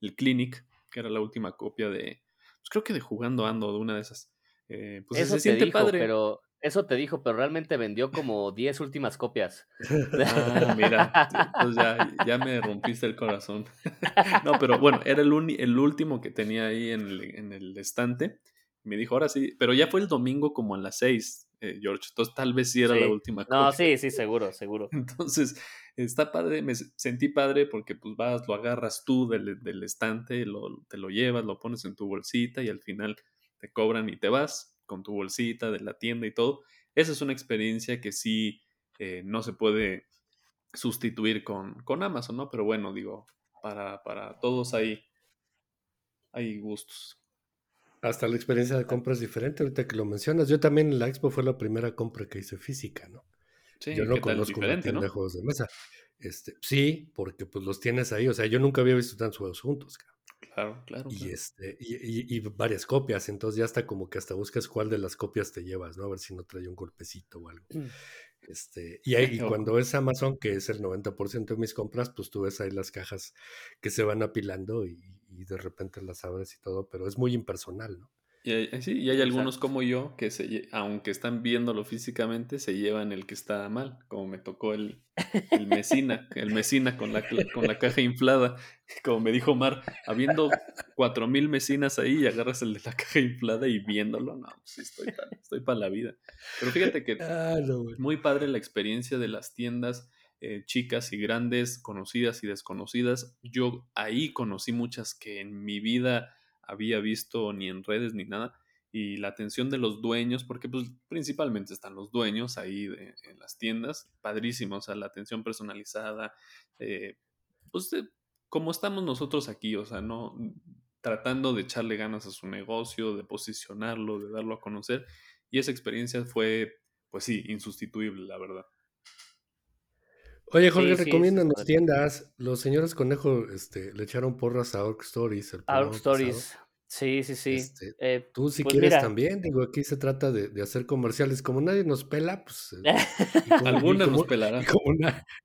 el Clinic, que era la última copia de, pues creo que de Jugando Ando, de una de esas. Eh, pues Eso se siente padre. Pero eso te dijo, pero realmente vendió como 10 últimas copias. Ah, mira, pues ya, ya, me rompiste el corazón. no, pero bueno, era el, el último que tenía ahí en el, en el, estante. Me dijo, ahora sí, pero ya fue el domingo como a las 6, eh, George. Entonces tal vez sí era la última. No, sí, sí, seguro, seguro. Entonces, está padre, me sentí padre porque pues vas, lo agarras tú del, del estante, lo, te lo llevas, lo pones en tu bolsita y al final te cobran y te vas con tu bolsita de la tienda y todo. Esa es una experiencia que sí eh, no se puede sustituir con, con, Amazon, ¿no? Pero bueno, digo, para, para todos hay, hay gustos. Hasta la experiencia de compra es diferente, ahorita que lo mencionas. Yo también en la Expo fue la primera compra que hice física, ¿no? Sí, yo no conozco una tienda de juegos de mesa. Este, sí, porque pues los tienes ahí. O sea, yo nunca había visto tantos juegos juntos. Claro, claro. Y, este, y, varias copias, entonces ya está como que hasta buscas cuál de las copias te llevas, ¿no? A ver si no trae un golpecito o algo. Mm. Este, y, ahí, cuando es Amazon, que es el 90% de mis compras, pues tú ves ahí las cajas que se van apilando y, y de repente las abres y todo, pero es muy impersonal, ¿no? Y hay, eh, sí, y hay algunos como yo que, se, aunque están viéndolo físicamente, se llevan el que está mal, como me tocó el, el Mesina, el Mesina con la, con la caja inflada, como me dijo Mar, habiendo cuatro mil Mesinas ahí y agarras el de la caja inflada y viéndolo, no, pues estoy para estoy la vida. Pero fíjate que ah, muy padre la experiencia de las tiendas. Eh, chicas y grandes, conocidas y desconocidas. Yo ahí conocí muchas que en mi vida había visto ni en redes ni nada. Y la atención de los dueños, porque pues principalmente están los dueños ahí en las tiendas, padrísimo, o sea, la atención personalizada, eh, pues como estamos nosotros aquí, o sea, no tratando de echarle ganas a su negocio, de posicionarlo, de darlo a conocer. Y esa experiencia fue, pues sí, insustituible, la verdad. Oye, Jorge, recomiendan las tiendas. Los señores conejo este, le echaron porras a Orc Stories. El Orc Stories. Sí, sí, sí. Este, eh, tú si pues quieres también, digo, aquí se trata de, hacer comerciales. Como nadie nos pela, pues... Eh, Algunos nos pelarán. como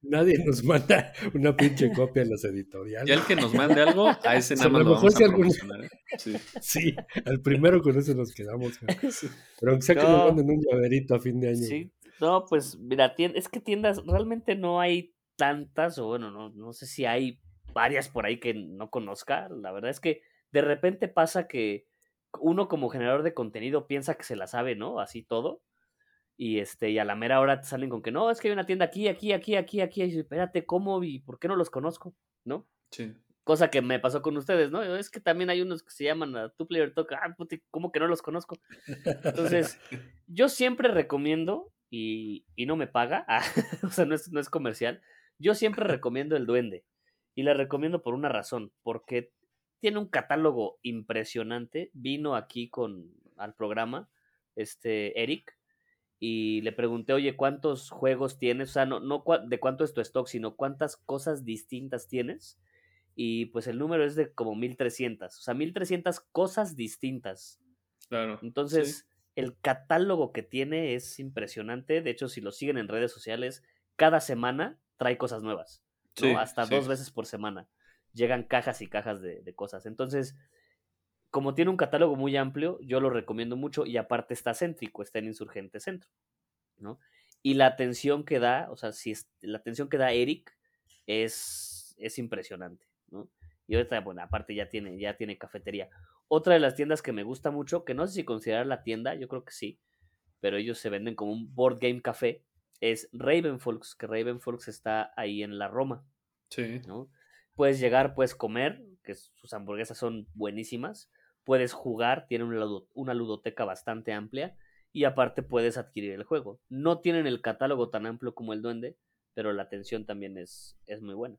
nadie nos manda una pinche copia en las editoriales. Y el que nos mande algo, a ese nada más lo vamos a ¿eh? sí. sí, al primero con eso nos quedamos. Pero aunque sea que nos manden un llaverito a fin de año. Sí, no, pues mira, es que tiendas, realmente no hay tantas, o bueno, no, no sé si hay varias por ahí que no conozca. La verdad es que de repente pasa que uno como generador de contenido piensa que se la sabe, ¿no? Así todo. Y este, y a la mera hora te salen con que no, es que hay una tienda aquí, aquí, aquí, aquí, aquí. Y espérate, ¿cómo? ¿Y por qué no los conozco? ¿No? Sí. Cosa que me pasó con ustedes, ¿no? Es que también hay unos que se llaman a Two Player Talk. Ah, puti, ¿cómo que no los conozco? Entonces, yo siempre recomiendo, y, y no me paga, o sea, no es, no es comercial, yo siempre recomiendo el duende. Y le recomiendo por una razón, porque tiene un catálogo impresionante. Vino aquí con al programa, este Eric, y le pregunté, oye, ¿cuántos juegos tienes? O sea, no, no de cuánto es tu stock, sino cuántas cosas distintas tienes. Y pues el número es de como 1300, o sea, 1300 cosas distintas. Claro. Entonces, el catálogo que tiene es impresionante. De hecho, si lo siguen en redes sociales, cada semana trae cosas nuevas. Hasta dos veces por semana llegan cajas y cajas de, cosas. Entonces, como tiene un catálogo muy amplio, yo lo recomiendo mucho y aparte está céntrico, está en Insurgente Centro, ¿no? Y la atención que da, o sea, si la atención que da Eric es, es impresionante, ¿no? Y ahorita, bueno, aparte ya tiene, ya tiene cafetería. Otra de las tiendas que me gusta mucho, que no sé si considerar la tienda, yo creo que sí, pero ellos se venden como un board game café, es Ravenfolks, que Ravenfolks está ahí en la Roma. Sí. ¿no? Puedes llegar, puedes comer, que sus hamburguesas son buenísimas. Puedes jugar, tiene una, ludoteca bastante amplia. Y aparte puedes adquirir el juego. No tienen el catálogo tan amplio como el Duende, pero la atención también es, es muy buena.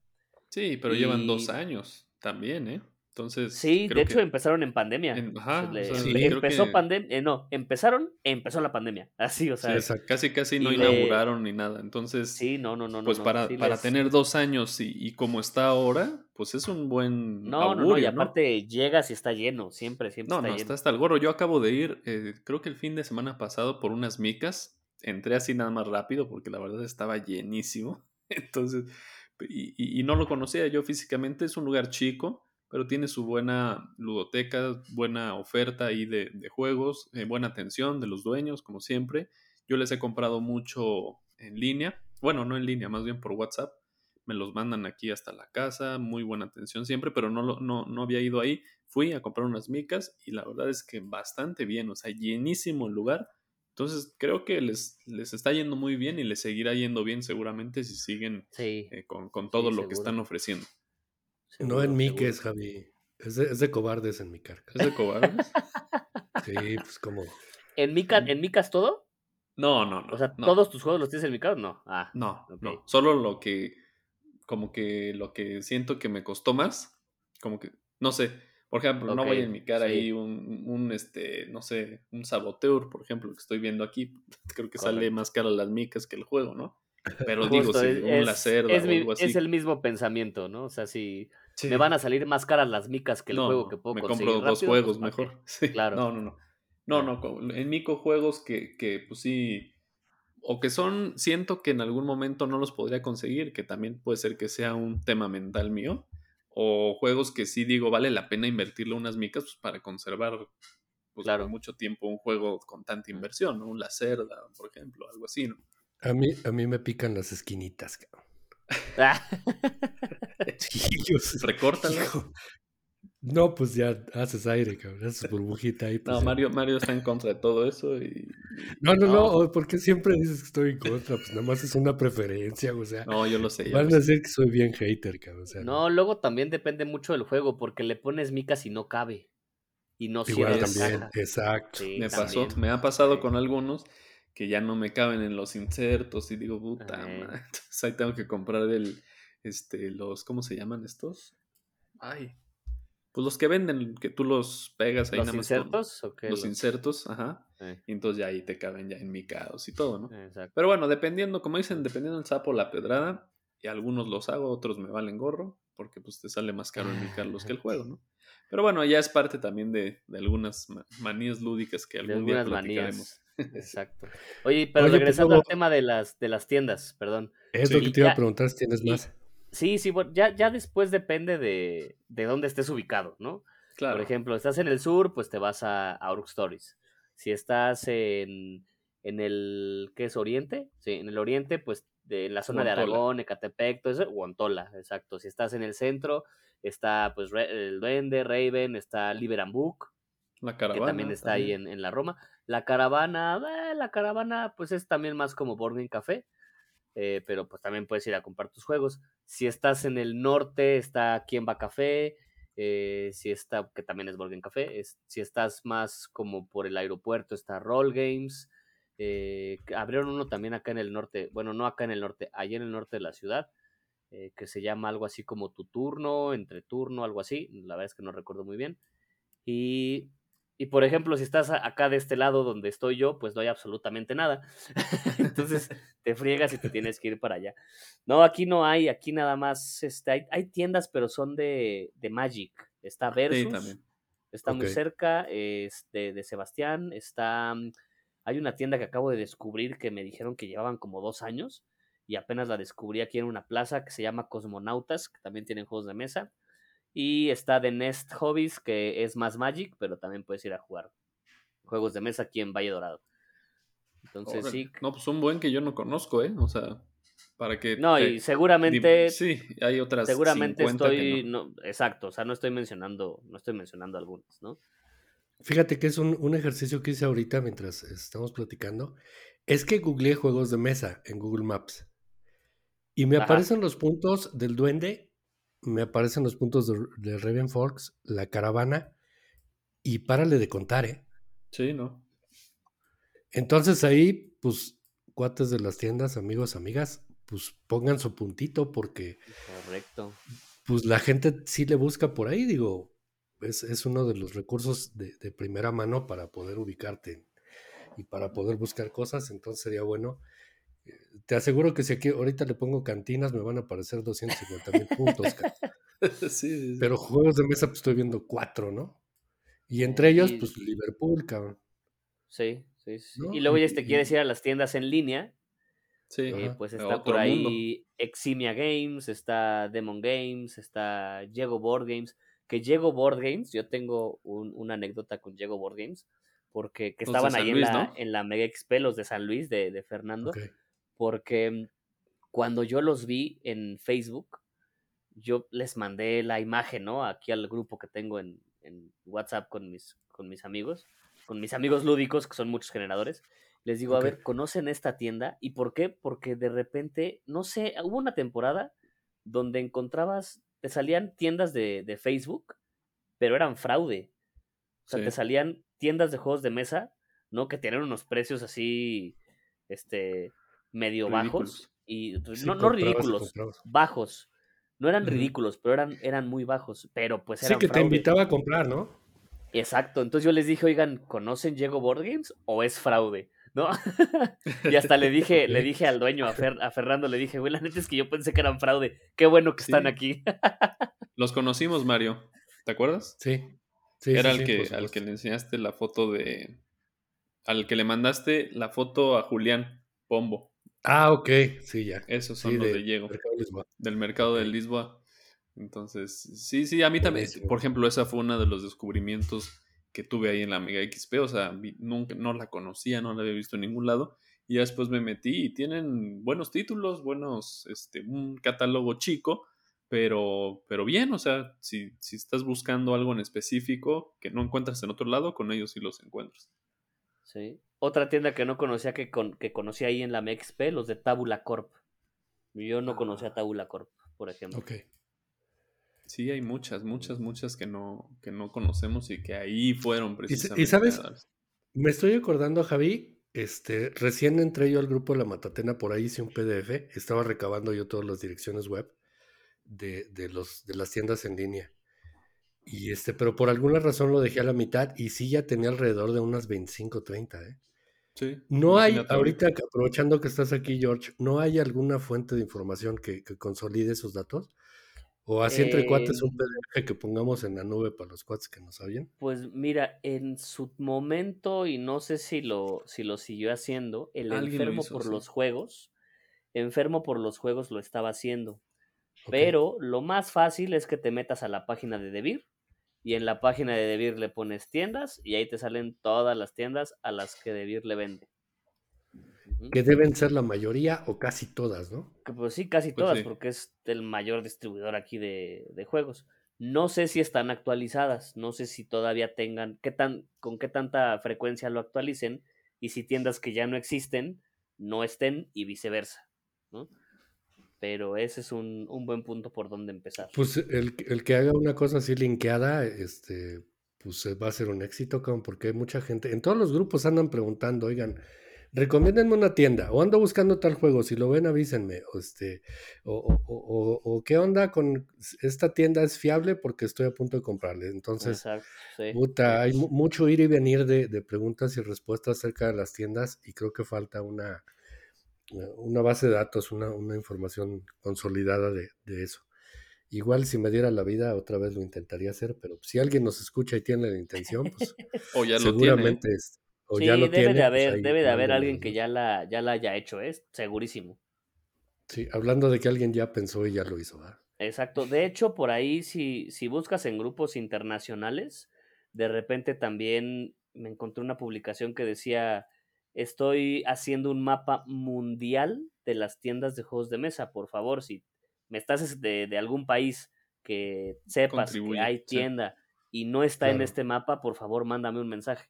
Sí, pero llevan dos años también, ¿eh? Entonces. Sí, de hecho empezaron en pandemia. ajá, empezó pandemia. Eh, no, empezaron, empezó la pandemia. Así, o sea. casi, casi no inauguraron ni nada. Entonces. Sí, no, no, no. Pues para, para tener dos años y, como está ahora, pues es un buen. No, no, no. Y aparte llegas y está lleno. Siempre, siempre está lleno. No, está hasta el gorro. Yo acabo de ir, eh, creo que el fin de semana pasado, por unas micas. Entré así nada más rápido porque la verdad estaba llenísimo. Entonces. y no lo conocía yo físicamente. Es un lugar chico pero tiene su buena ludoteca, buena oferta ahí de, juegos, eh, buena atención de los dueños, como siempre. Yo les he comprado mucho en línea, bueno, no en línea, más bien por WhatsApp. Me los mandan aquí hasta la casa, muy buena atención siempre, pero no, no, no había ido ahí. Fui a comprar unas micas y la verdad es que bastante bien, o sea, llenísimo el lugar. Entonces creo que les, les está yendo muy bien y les seguirá yendo bien seguramente si siguen eh, con, todo lo que están ofreciendo no en Miques, Javi. Es de, es de, cobardes en mi carga. ¿Es de cobardes? sí, pues como. ¿En Micas, ¿En Micas todo? No, no, no. O sea, ¿todos tus juegos los tienes en Micas? No. Ah, no, no. Solo lo que. Como que lo que siento que me costó más. Como que. No sé. Por ejemplo, no voy a enmicar ahí un, un, este, no sé, un saboteur, por ejemplo, que estoy viendo aquí. Creo que sale más caro las micas que el juego, ¿no? Pero digo, si es, un lacerda es, o algo así. Es el mismo pensamiento, ¿no? O sea, si me van a salir más caras las micas que el juego que puedo me compro dos pues, juegos mejor. Sí. Claro. No, no, no. No, no, en Mico juegos que, que, pues sí, o que son, siento que en algún momento no los podría conseguir, que también puede ser que sea un tema mental mío, o juegos que sí digo, vale la pena invertirle unas micas pues, para conservar pues, claro. mucho tiempo un juego con tanta inversión, ¿no? Un Lacerda, por ejemplo, algo así, ¿no? A mí, a mí me pican las esquinitas, cabrón. No, pues ya haces aire, cabrón. Haces burbujita ahí. Pues no, Mario, Mario está en contra de todo eso y... No, no, no, ¿por qué siempre dices que estoy en contra? Pues nada más es una preferencia, o sea... No, yo lo sé. van a decir que soy bien hater, cabrón. no, luego también depende mucho del juego, porque le pones micas y no cabe. Y no Igual también, exacto. me pasó, me ha pasado con algunos que ya no me caben en los insertos y digo, puta, madre. entonces ahí tengo que comprar el, este, los, ¿cómo se llaman estos? Ay, pues los que venden, que tú los pegas ahí ¿Los nada más. ¿Insertos? los, insertos, ajá. Y entonces ya ahí te caben ya en micados y todo, ¿no? Exacto. Pero bueno, dependiendo, como dicen, dependiendo del sapo, la pedrada, y algunos los hago, otros me valen gorro, porque pues te sale más caro en micarlos que el juego, ¿no? Pero bueno, ya es parte también de, algunas manías lúdicas que algún día platicaremos. Exacto. Oye, pero pues regresando al tema de las, de las tiendas, perdón. Es lo que te iba a preguntar si tienes más. Sí, sí, bueno, ya, ya después depende de, de dónde estés ubicado, ¿no? Claro. Por ejemplo, estás en el sur, pues te vas a, a Stories. Si estás en, en el, ¿qué es? Oriente. Sí, en el oriente, pues de, en la zona de Aragón, Ecatepec, todo eso, Guantola, exacto. Si estás en el centro, está pues el Duende, Raven, está Liberan Book. La caravana. Que también está ahí en, la Roma. La caravana, eh, la caravana, pues es también más como Boarding Café. Eh, pero pues también puedes ir a comprar tus juegos. Si estás en el norte, está va Café. Eh, si está, que también es Boarding Café. si estás más como por el aeropuerto, está Roll Games. abrieron uno también acá en el norte. Bueno, no acá en el norte, allá en el norte de la ciudad eh, que se llama algo así como tu turno, entre turno, algo así. La verdad es que no recuerdo muy bien. Y, y por ejemplo, si estás acá de este lado donde estoy yo, pues no hay absolutamente nada. Entonces te friegas y te tienes que ir para allá. No, aquí no hay, aquí nada más este, hay, hay tiendas, pero son de, de Magic. Está Versus. Está muy cerca, es de, Sebastián. Está. Hay una tienda que acabo de descubrir que me dijeron que llevaban como dos años y apenas la descubrí aquí en una plaza que se llama Cosmonautas, que también tienen juegos de mesa. Y está The Nest Hobbies, que es más Magic, pero también puedes ir a jugar juegos de mesa aquí en Valle Dorado. Entonces sí. No, pues un buen que yo no conozco, ¿eh? O sea, para que. No, y seguramente. Sí, hay otras. Seguramente estoy. no. exacto, o sea, no estoy mencionando, no estoy mencionando algunas, ¿no? Fíjate que es un, un, ejercicio que hice ahorita mientras estamos platicando. Es que googleé juegos de mesa en Google Maps. Y me aparecen los puntos del duende, me aparecen los puntos de, de Raven Forks, la caravana, y párale de contar, ¿eh? Sí, ¿no? Entonces ahí, pues, cuates de las tiendas, amigos, amigas, pues pongan su puntito porque... Correcto. Pues la gente sí le busca por ahí, digo, es, es uno de los recursos de, de, primera mano para poder ubicarte y para poder buscar cosas, entonces sería bueno te aseguro que si aquí ahorita le pongo cantinas me van a aparecer 250 mil puntos. Pero juegos de mesa pues estoy viendo cuatro, ¿no? Y entre ellos, pues Liverpool, cabrón. Sí, sí, sí. Y luego ya te quieres ir a las tiendas en línea. Sí. Eh, pues está por ahí Eximia Games, está Demon Games, está Diego Board Games. Que Diego Board Games, yo tengo una anécdota con Diego Board Games, porque que estaban ahí en, la, en la Mega XP, los de San Luis, de, de Fernando porque cuando yo los vi en Facebook, yo les mandé la imagen, ¿no? Aquí al grupo que tengo en, WhatsApp con mis, con mis amigos, con mis amigos lúdicos, que son muchos generadores. Les digo, a ver, ¿conocen esta tienda? ¿Y por qué? Porque de repente, no sé, hubo una temporada donde encontrabas, te salían tiendas de, Facebook, pero eran fraude. O sea, te salían tiendas de juegos de mesa, ¿no? Que tienen unos precios así, este, medio bajos y pues, no, no ridículos, bajos. No eran ridículos, pero eran, eran muy bajos, pero pues eran Sí, que te invitaba a comprar, ¿no? Exacto, entonces yo les dije, oigan, ¿conocen Diego Board Games o es fraude? ¿No? y hasta le dije, le dije al dueño, a, a, Fernando, le dije, güey, la neta es que yo pensé que eran fraude. Qué bueno que están aquí. Los conocimos, Mario. ¿Te acuerdas? Sí. sí Era el que, al que le enseñaste la foto de. Al que le mandaste la foto a Julián Pombo. Ah, ok, sí, ya. Esos son los de, Diego. Del mercado de Lisboa. Entonces, sí, sí, a mí también, por ejemplo, esa fue uno de los descubrimientos que tuve ahí en la Mega XP, o sea, nunca, no la conocía, no la había visto en ningún lado, y ya después me metí y tienen buenos títulos, buenos, este, un catálogo chico, pero, pero bien, o sea, si, si estás buscando algo en específico que no encuentras en otro lado, con ellos sí los encuentras. Sí. Otra tienda que no conocía que, con, que conocí ahí en la MXP, los de Tabula Corp. Yo no conocía ah. Tabula Corp, por ejemplo. Ok. Sí, hay muchas, muchas, muchas que no, que no conocemos y que ahí fueron precisamente. Y, sabes, me estoy acordando, Javi, este, recién entré yo al grupo de la Matatena, por ahí hice un PDF, estaba recabando yo todas las direcciones web de, de, los, de las tiendas en línea. Y este, pero por alguna razón lo dejé a la mitad y sí ya tenía alrededor de unas 25, 30, ¿eh? Sí. No hay, ahorita aprovechando que estás aquí, George, ¿no hay alguna fuente de información que, consolide esos datos? ¿O así entre cuates un em PDF que pongamos en la nube para los cuates que nos oyen? Pues mira, en su momento, y no sé si lo, si lo siguió haciendo, el enfermo por los juegos, enfermo por los juegos lo estaba haciendo. Pero lo más fácil es que te metas a la página de Debir y en la página de Debir le pones tiendas y ahí te salen todas las tiendas a las que Debir le vende. Que deben ser la mayoría o casi todas, ¿no? Que pues sí, casi pues todas, porque es el mayor distribuidor aquí de, juegos. No sé si están actualizadas, no sé si todavía tengan, qué tan, con qué tanta frecuencia lo actualicen y si tiendas que ya no existen no estén y viceversa, ¿no? Pero ese es un, buen punto por donde empezar. Pues el, el, que haga una cosa así linkeada, este, pues va a ser un éxito, porque hay mucha gente, en todos los grupos andan preguntando, oigan, recomiéndenme una tienda o ando buscando tal juego, si lo ven avísenme, o, este, o, qué onda con esta tienda es fiable porque estoy a punto de comprarle. Entonces, puta, hay mucho ir y venir de, preguntas y respuestas acerca de las tiendas y creo que falta una, una base de datos, una, información consolidada de, eso. Igual si me diera la vida, otra vez lo intentaría hacer, pero si alguien nos escucha y tiene la intención, pues o ya seguramente es, sí, debe de pues, haber, debe de haber alguien que ya la, ya la haya hecho, es segurísimo. Sí, hablando de que alguien ya pensó y ya lo hizo, ¿verdad? Exacto. De hecho, por ahí, si, si buscas en grupos internacionales, de repente también me encontré una publicación que decía, estoy haciendo un mapa mundial de las tiendas de juegos de mesa. Por favor, si me estás de, de algún país que sepas que hay tienda y no está en este mapa, por favor, mándame un mensaje.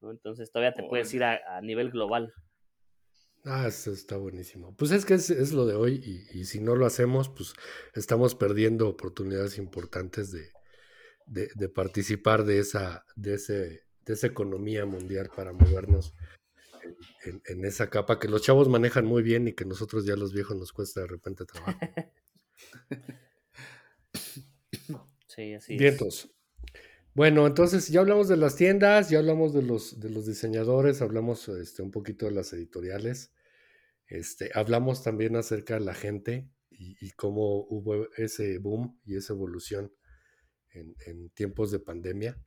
Entonces todavía te puedes ir a, nivel global. Ah, eso está buenísimo. Pues es que es, lo de hoy y, si no lo hacemos, pues estamos perdiendo oportunidades importantes de, de, participar de esa, de, ese, de esa economía mundial para movernos en, esa capa que los chavos manejan muy bien y que nosotros ya los viejos nos cuesta de repente trabajar. sí, así Vientos. Bueno, entonces ya hablamos de las tiendas, ya hablamos de los, de los diseñadores, hablamos este, un poquito de las editoriales, este, hablamos también acerca de la gente y, cómo hubo ese boom y esa evolución en, tiempos de pandemia.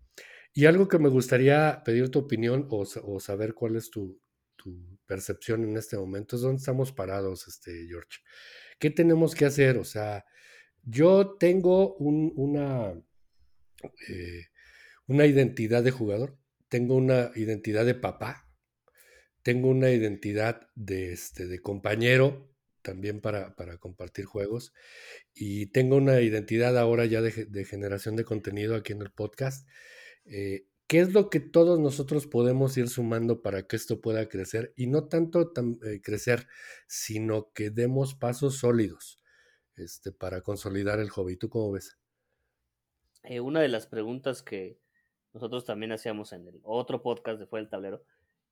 Y algo que me gustaría pedir tu opinión o, saber cuál es tu, percepción en este momento es dónde estamos parados, este, George. ¿Qué tenemos que hacer? O sea, yo tengo una... Eh, una identidad de jugador, tengo una identidad de papá, tengo una identidad de, este, de compañero también para, compartir juegos y tengo una identidad ahora ya de, generación de contenido aquí en el podcast. Eh, ¿Qué es lo que todos nosotros podemos ir sumando para que esto pueda crecer? Y no tanto eh, crecer, sino que demos pasos sólidos este, para consolidar el hobby. ¿Tú cómo ves? Eh, una de las preguntas que, nosotros también hacíamos en el otro podcast de Fue el Tablero,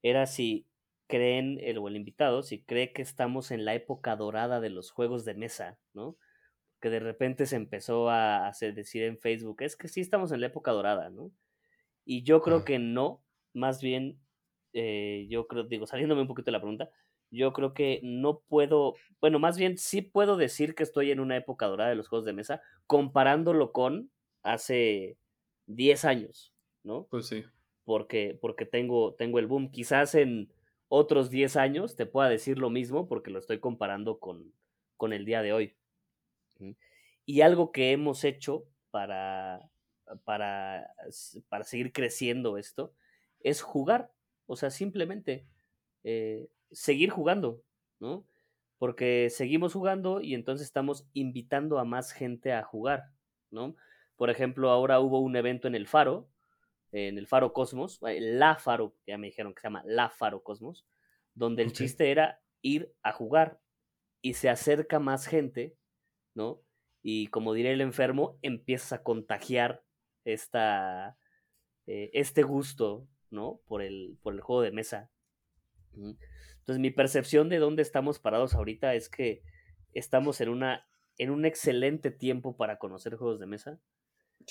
era si creen, el, o el invitado, si cree que estamos en la época dorada de los juegos de mesa, ¿no? Que de repente se empezó a hacer, decir en Facebook, es que sí estamos en la época dorada, ¿no? Y yo creo que no, más bien, eh, yo creo, digo, saliéndome un poquito de la pregunta, yo creo que no puedo, bueno, más bien sí puedo decir que estoy en una época dorada de los juegos de mesa, comparándolo con hace 10 años, ¿no? Pues sí. Porque, porque tengo, tengo el boom. Quizás en otros 10 años te pueda decir lo mismo porque lo estoy comparando con, con el día de hoy. Y algo que hemos hecho para, para, para seguir creciendo esto es jugar. O sea, simplemente eh, seguir jugando, ¿no? Porque seguimos jugando y entonces estamos invitando a más gente a jugar, ¿no? Por ejemplo, ahora hubo un evento en el Faro en el Faro Cosmos, eh, la Faro, ya me dijeron que se llama la Faro Cosmos, donde el chiste era ir a jugar y se acerca más gente, ¿no? Y como diría el enfermo, empieza a contagiar esta, eh, este gusto, ¿no? Por el, por el juego de mesa. Entonces mi percepción de dónde estamos parados ahorita es que estamos en, una, en un excelente tiempo para conocer juegos de mesa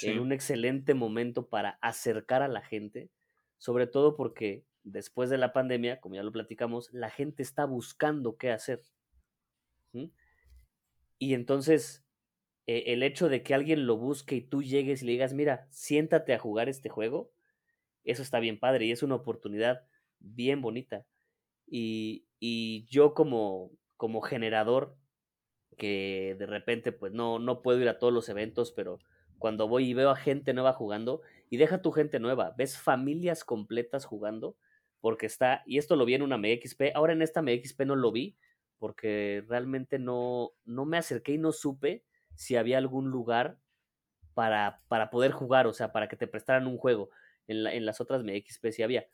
en un excelente momento para acercar a la gente, sobre todo porque después de la pandemia, como ya lo platicamos, la gente está buscando qué hacer. Y entonces, eh, el hecho de que alguien lo busque y tú llegues y le digas, mira, siéntate a jugar este juego, eso está bien padre y es una oportunidad bien bonita. Y, y yo como, como generador, que de repente pues no, no puedo ir a todos los eventos, pero cuando voy y veo a gente nueva jugando, y deja tu gente nueva, ves familias completas jugando, porque está, y esto lo vi en una MXP, ahora en esta MXP no lo vi, porque realmente no, no me acerqué y no supe si había algún lugar para, para poder jugar, o sea, para que te prestaran un juego. En, en las otras MXP sí había.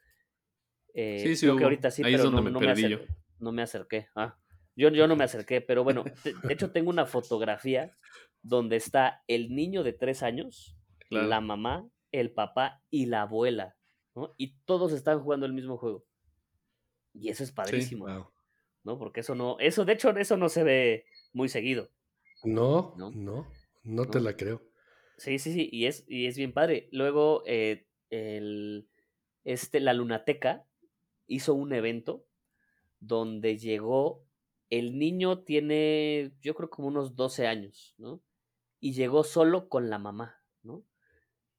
Eh, sí, sí, que ahorita sí, pero no, me, no, me acerqué, no me acerqué. Ah, yo, yo no me acerqué, pero bueno, de hecho tengo una fotografía donde está el niño de tres años, la mamá, el papá y la abuela, ¿no? Y todos están jugando el mismo juego. Y eso es padrísimo, ¿no? Porque eso no, eso, de hecho, eso no se ve muy seguido. No, no, no, no te la creo. Sí, sí, sí, y es, y es bien padre. Luego, eh, el, este, la Lunateca hizo un evento donde llegó, el niño tiene, yo creo como unos 12 años, ¿no? Y llegó solo con la mamá, ¿no?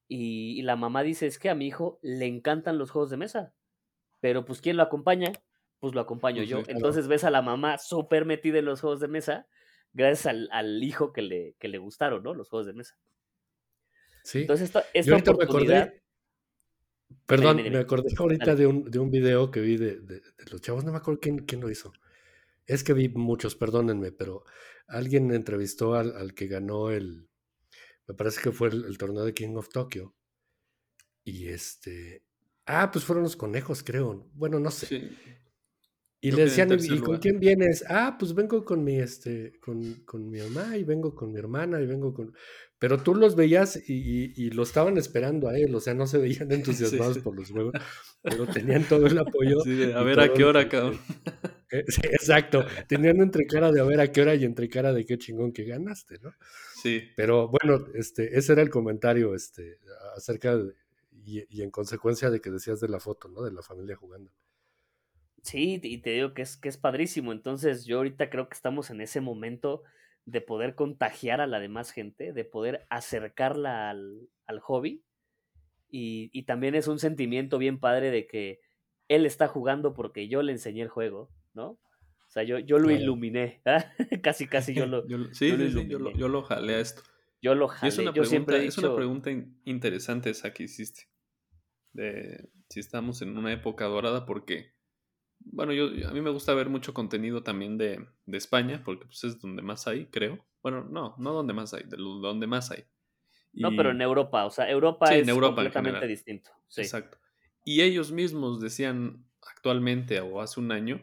Y, la mamá dice, es que a mi hijo le encantan los juegos de mesa, pero pues ¿quién lo acompaña? Pues lo acompaño pues yo. Entonces ves a la mamá súper metida en los juegos de mesa, gracias al, hijo que le, que le gustaron, ¿no? Los juegos de mesa. Sí. Entonces esta, oportunidad... Perdón, me acordé ahorita de un, de un video que vi de, de, los chavos, no me acuerdo quién, quién, lo hizo. Es que vi muchos, perdónenme, pero alguien entrevistó al, al que ganó el, me parece que fue el, torneo de King of Tokyo. Y este, ah, pues fueron los conejos, creo. Bueno, no sé. Y le decían, ¿y con quién vienes? Ah, pues vengo con mi, este, con, con, mi mamá y vengo con mi hermana y vengo con... Pero tú los veías y, y, lo estaban esperando a él, o sea, no se veían entusiasmados por los juegos, pero tenían todo el apoyo. a ver a qué hora, cabrón. Eh, exacto, tenían entre cara de a ver a qué hora y entre cara de qué chingón que ganaste, ¿no? Sí. Pero bueno, este, ese era el comentario este, acerca de, y, y en consecuencia de que decías de la foto, ¿no? De la familia jugando. Sí, y te digo que es, que es padrísimo. Entonces, yo ahorita creo que estamos en ese momento de poder contagiar a la demás gente, de poder acercarla al, hobby. Y, también es un sentimiento bien padre de que él está jugando porque yo le enseñé el juego, ¿no? O sea, yo, yo lo iluminé, casi, casi yo lo. sí, yo lo, yo, lo, jalé a esto. Yo lo jalé. es una, yo pregunta, siempre es una pregunta interesante esa que hiciste. De si estamos en una época dorada, porque bueno, yo, a mí me gusta ver mucho contenido también de, de, España, porque pues es donde más hay, creo. Bueno, no, no donde más hay, de donde más hay. No, pero en Europa, o sea, Europa es completamente distinto. Exacto. Y ellos mismos decían actualmente o hace un año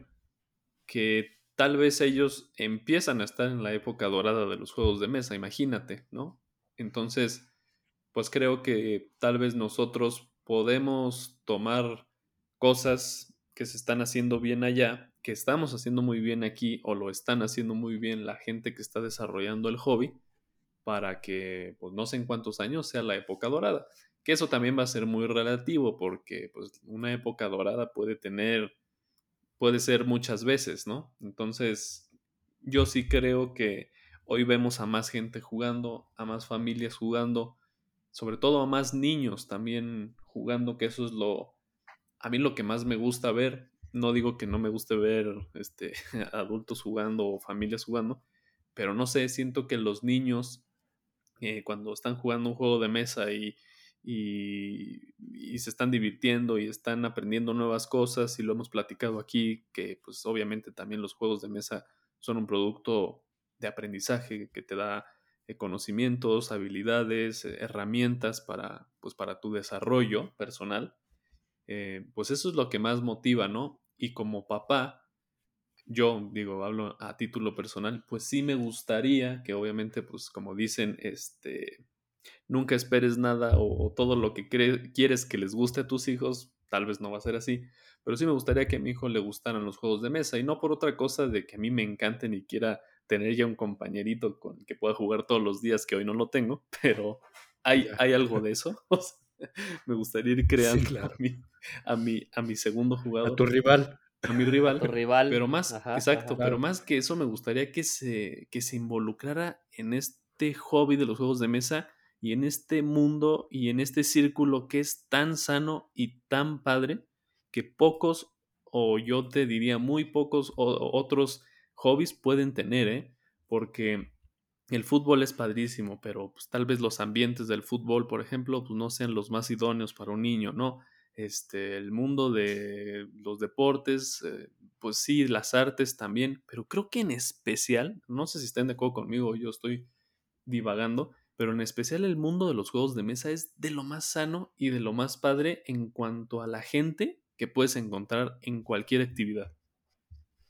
que tal vez ellos empiezan a estar en la época dorada de los juegos de mesa, imagínate, ¿no? Entonces, pues creo que tal vez nosotros podemos tomar cosas que se están haciendo bien allá, que estamos haciendo muy bien aquí o lo están haciendo muy bien la gente que está desarrollando el hobby para que, pues no sé en cuántos años sea la época dorada. Que eso también va a ser muy relativo porque pues una época dorada puede tener, puede ser muchas veces, ¿no? Entonces, yo sí creo que hoy vemos a más gente jugando, a más familias jugando, sobre todo a más niños también jugando, que eso es lo, a mí lo que más me gusta ver, no digo que no me guste ver este, adultos jugando o familias jugando, pero no sé, siento que los niños eh, cuando están jugando un juego de mesa y, y, se están divirtiendo y están aprendiendo nuevas cosas y lo hemos platicado aquí, que pues obviamente también los juegos de mesa son un producto de aprendizaje que te da eh, conocimientos, habilidades, herramientas para, pues, para tu desarrollo personal. Eh, pues eso es lo que más motiva, ¿no? Y como papá, yo digo, hablo a título personal, pues sí me gustaría que obviamente, pues como dicen, este, nunca esperes nada o, todo lo que quieres que les guste a tus hijos, tal vez no va a ser así, pero sí me gustaría que a mi hijo le gustaran los juegos de mesa y no por otra cosa de que a mí me encanten y quiera tener ya un compañerito con el que pueda jugar todos los días que hoy no lo tengo, pero hay, hay algo de eso. me gustaría ir creando mi, a, mi, a mi segundo jugador. A tu rival. A mi rival. tu rival. Pero más, exacto, pero más que eso me gustaría que se, que se involucrara en, este hobby de los juegos de mesa y en este mundo y en este círculo que es tan sano y tan padre que pocos, o yo te diría muy pocos otros hobbies pueden tener, ¿eh? Porque el fútbol es padrísimo, pero pues, tal vez los ambientes del fútbol, por ejemplo, pues, no sean los más idóneos para un niño, ¿no? Este, el mundo de los deportes, eh, pues sí, las artes también, pero creo que en especial, no sé si estén de acuerdo conmigo, yo estoy divagando, pero en especial el mundo de los juegos de mesa es de lo más sano y de lo más padre en cuanto a la gente que puedes encontrar en cualquier actividad.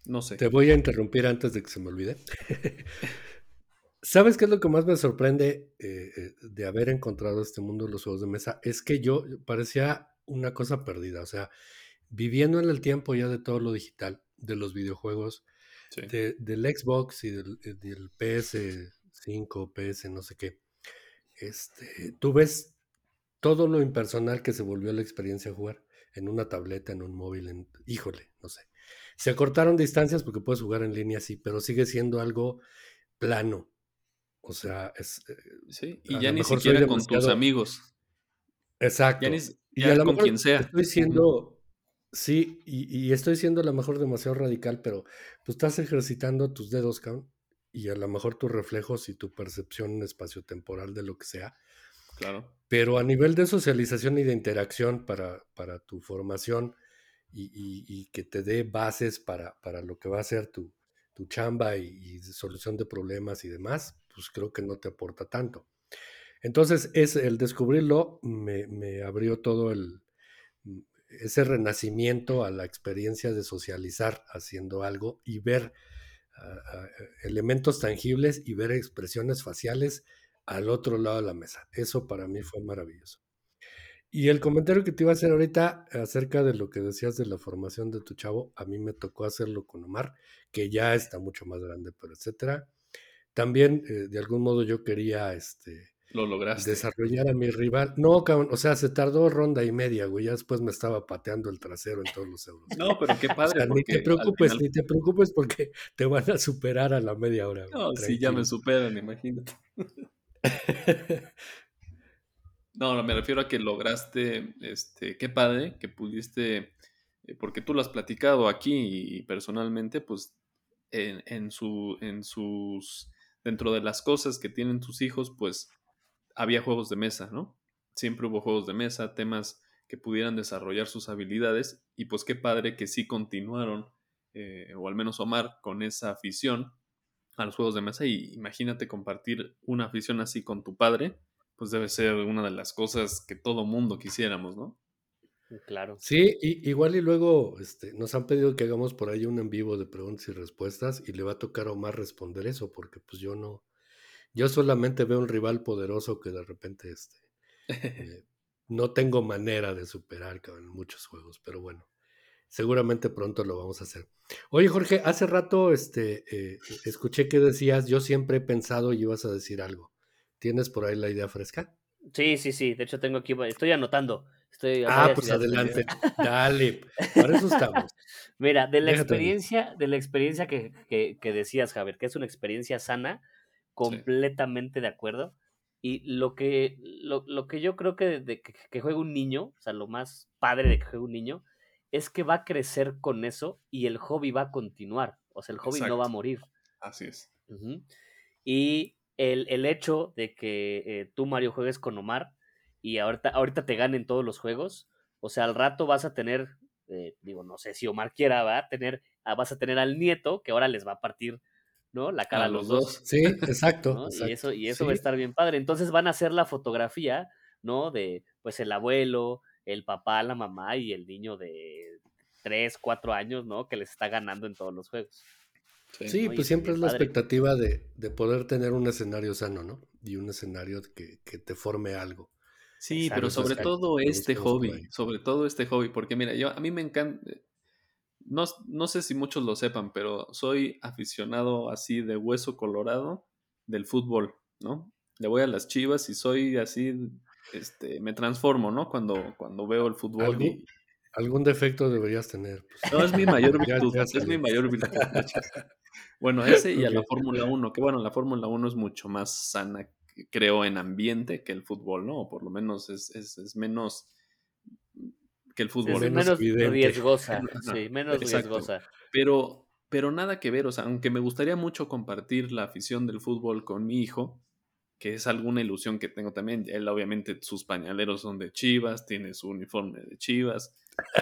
No sé. Te voy a interrumpir antes de que se me olvide. ¿Sabes qué es lo que más me sorprende eh, eh, de haber encontrado este mundo de los juegos de mesa? Es que yo parecía una cosa perdida, o sea, viviendo en el tiempo ya de todo lo digital, de los videojuegos, del Xbox y del, eh, del PS5, PS, no sé qué este, tú ves todo lo impersonal que se volvió la experiencia de jugar en una tableta, en un móvil, en, híjole, no sé. Se acortaron distancias porque puedes jugar en línea, sí, pero sigue siendo algo plano. O sea, es... Eh, sí, y ya ni siquiera con tus amigos. Exacto. Y a con quien sea. Estoy siendo, sí, y, y, estoy siendo a lo mejor demasiado radical, pero pues estás ejercitando tus dedos, cabrón, y a lo mejor tus reflejos y tu percepción espaciotemporal de lo que sea. Claro. Pero a nivel de socialización y de interacción para, para tu formación y, que te dé bases para, para, lo que va a ser tu, tu chamba y, solución de problemas y demás, pues creo que no te aporta tanto. Entonces, es, el descubrirlo me, abrió todo el, ese renacimiento a la experiencia de socializar haciendo algo y ver elementos tangibles y ver expresiones faciales al otro lado de la mesa. Eso para mí fue maravilloso. Y el comentario que te iba a hacer ahorita acerca de lo que decías de la formación de tu chavo, a mí me tocó hacerlo con Omar, que ya está mucho más grande, pero etcétera. También, eh, de algún modo, yo quería este, lo lograste. Desarrollar a mi rival. No, cabrón, o sea, se tardó ronda y media, güey. Ya después me estaba pateando el trasero en todos los euros. No, pero qué padre. ni te preocupes, ni te preocupes porque te van a superar a la media hora. No, si ya me superan, imagínate. no, no, me refiero a que lograste, este, qué padre que pudiste, eh, porque tú lo has platicado aquí y personalmente, pues, en, en, su, en sus, dentro de las cosas que tienen tus hijos, pues, había juegos de mesa, ¿no? Siempre hubo juegos de mesa, temas que pudieran desarrollar sus habilidades y pues qué padre que sí continuaron, eh, o al menos Omar, con esa afición a los juegos de mesa y imagínate compartir una afición así con tu padre, pues debe ser una de las cosas que todo mundo quisiéramos, ¿no? Claro. Sí, igual y luego este, nos han pedido que hagamos por ahí un en vivo de preguntas y respuestas y le va a tocar a Omar responder eso, porque pues yo no, yo solamente veo un rival poderoso que de repente este, eh, no tengo manera de superar en muchos juegos, pero bueno, seguramente pronto lo vamos a hacer. Oye, Jorge, hace rato este, eh, escuché que decías, yo siempre he pensado y ibas a decir algo. ¿Tienes por ahí la idea fresca? Sí, sí, sí. De hecho, tengo aquí, estoy anotando. Estoy ah, pues adelante. Dale. Para eso estamos. Mira, de la experiencia, de la experiencia que, que, que, decías, Javier, que es una experiencia sana, completamente de acuerdo. Y lo que, lo, lo que yo creo que, de, que, que juegue un niño, o sea, lo más padre de que juegue un niño, es que va a crecer con eso y el hobby va a continuar. O sea, el hobby no va a morir. Así es. Y el, el, hecho de que eh, tú, Mario, juegues con Omar y ahorita, ahorita te ganen todos los juegos, o sea, al rato vas a tener, eh, digo, no sé si Omar quiera, va a tener, ah, vas a tener al nieto que ahora les va a partir ¿no? La cara a, los dos. Sí, exacto, Y eso, y eso va a estar bien padre. Entonces van a hacer la fotografía, ¿no? De pues el abuelo, el papá, la mamá y el niño de 3, 4 años, ¿no? Que les está ganando en todos los juegos. Sí, pues siempre es la expectativa de, de, poder tener un escenario sano, ¿no? Y un escenario que, que te forme algo. Sí, pero sobre todo este hobby, sobre todo este hobby, porque mira, yo a mí me encanta, no, sé si muchos lo sepan, pero soy aficionado así de hueso colorado del fútbol, ¿no? Le voy a las chivas y soy así, este, me transformo, ¿no? Cuando, cuando veo el fútbol. Algún defecto deberías tener. Pues. No, es mi mayor virtud. es mi mayor virtud. Bueno, ese y a la Fórmula 1, que bueno, la Fórmula 1 es mucho más sana, creo, en ambiente que el fútbol, ¿no? O por lo menos es, es, es menos que el fútbol. Es menos, riesgosa, sí, menos riesgosa. Pero, pero nada que ver, o sea, aunque me gustaría mucho compartir la afición del fútbol con mi hijo, que es alguna ilusión que tengo también. Él obviamente sus pañaleros son de Chivas, tiene su uniforme de Chivas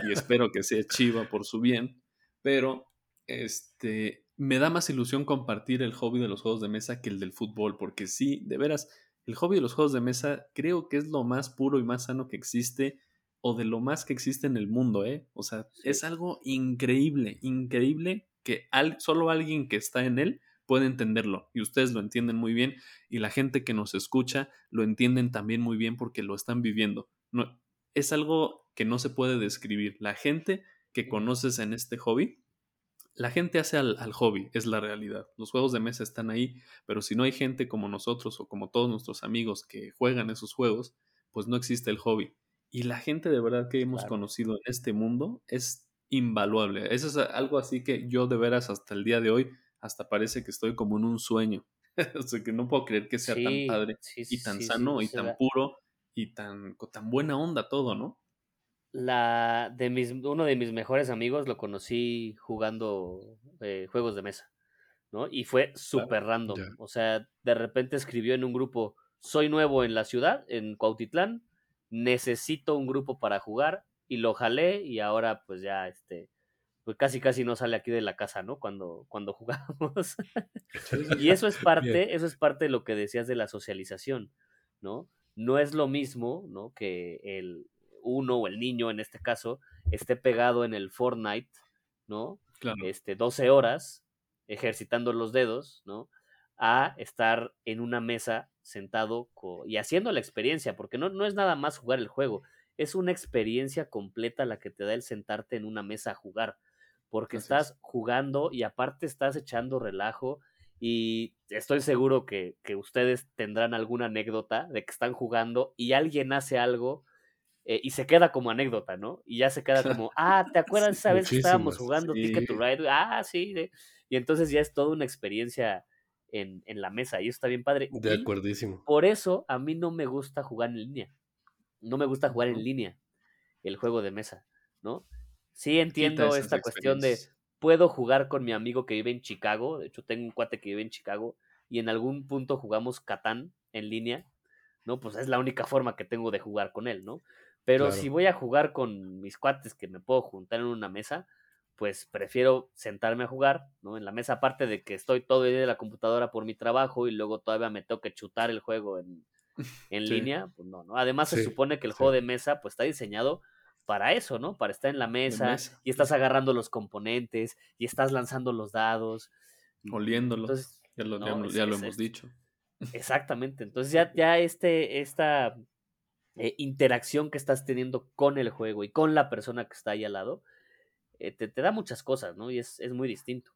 y espero que sea Chiva por su bien, pero este me da más ilusión compartir el hobby de los juegos de mesa que el del fútbol, porque sí, de veras, el hobby de los juegos de mesa creo que es lo más puro y más sano que existe o de lo más que existe en el mundo, ¿eh? O sea, es algo increíble, increíble que solo alguien que está en él puede entenderlo y ustedes lo entienden muy bien y la gente que nos escucha lo entienden también muy bien porque lo están viviendo. No, es algo que no se puede describir. La gente que conoces en este hobby, la gente hace al, al, hobby, es la realidad. Los juegos de mesa están ahí, pero si no hay gente como nosotros o como todos nuestros amigos que juegan esos juegos, pues no existe el hobby. Y la gente de verdad que hemos conocido en este mundo es invaluable. Eso es algo así que yo de veras hasta el día de hoy, hasta parece que estoy como en un sueño. o sea, que no puedo creer que sea tan padre y tan sano y tan puro y tan, tan buena onda todo, ¿no? La de mis, uno de mis mejores amigos lo conocí jugando eh, juegos de mesa, ¿no? Y fue súper random. O sea, de repente escribió en un grupo, soy nuevo en la ciudad, en Cuautitlán, necesito un grupo para jugar y lo jalé y ahora pues ya este pues casi casi no sale aquí de la casa, ¿no? Cuando, cuando jugamos. y eso es parte, eso es parte de lo que decías de la socialización, ¿no? No es lo mismo, ¿no? Que el uno o el niño en este caso esté pegado en el Fortnite, ¿no? Claro. Este, 12 horas ejercitando los dedos, ¿no? A estar en una mesa sentado y haciendo la experiencia, porque no, no es nada más jugar el juego, es una experiencia completa la que te da el sentarte en una mesa a jugar, porque estás jugando y aparte estás echando relajo y estoy seguro que, ustedes tendrán alguna anécdota de que están jugando y alguien hace algo eh, y se queda como anécdota, ¿no? Y ya se queda como, ah, ¿te acuerdas esa vez que estábamos jugando Ticket to Ride? Ah, sí, y entonces ya es toda una experiencia en, la mesa y eso está bien padre. De acuerdísimo. Por eso a mí no me gusta jugar en línea. No me gusta jugar en línea el juego de mesa, ¿no? Sí entiendo esta cuestión de puedo jugar con mi amigo que vive en Chicago, de hecho tengo un cuate que vive en Chicago y en algún punto jugamos Catán en línea, ¿no? Pues es la única forma que tengo de jugar con él, ¿no? Pero si voy a jugar con mis cuates que me puedo juntar en una mesa, pues prefiero sentarme a jugar, ¿no? En la mesa, aparte de que estoy todo el día en la computadora por mi trabajo y luego todavía me tengo que chutar el juego en, en línea, pues no, ¿no? Además se supone que el juego de mesa pues está diseñado para eso, ¿no? Para estar en la mesa, y estás agarrando los componentes y estás lanzando los dados. Oliéndolos. ya lo, ya, lo hemos dicho. Exactamente. Entonces ya, ya este, esta eh, interacción que estás teniendo con el juego y con la persona que está ahí al lado, eh, te, da muchas cosas, ¿no? Y es, muy distinto.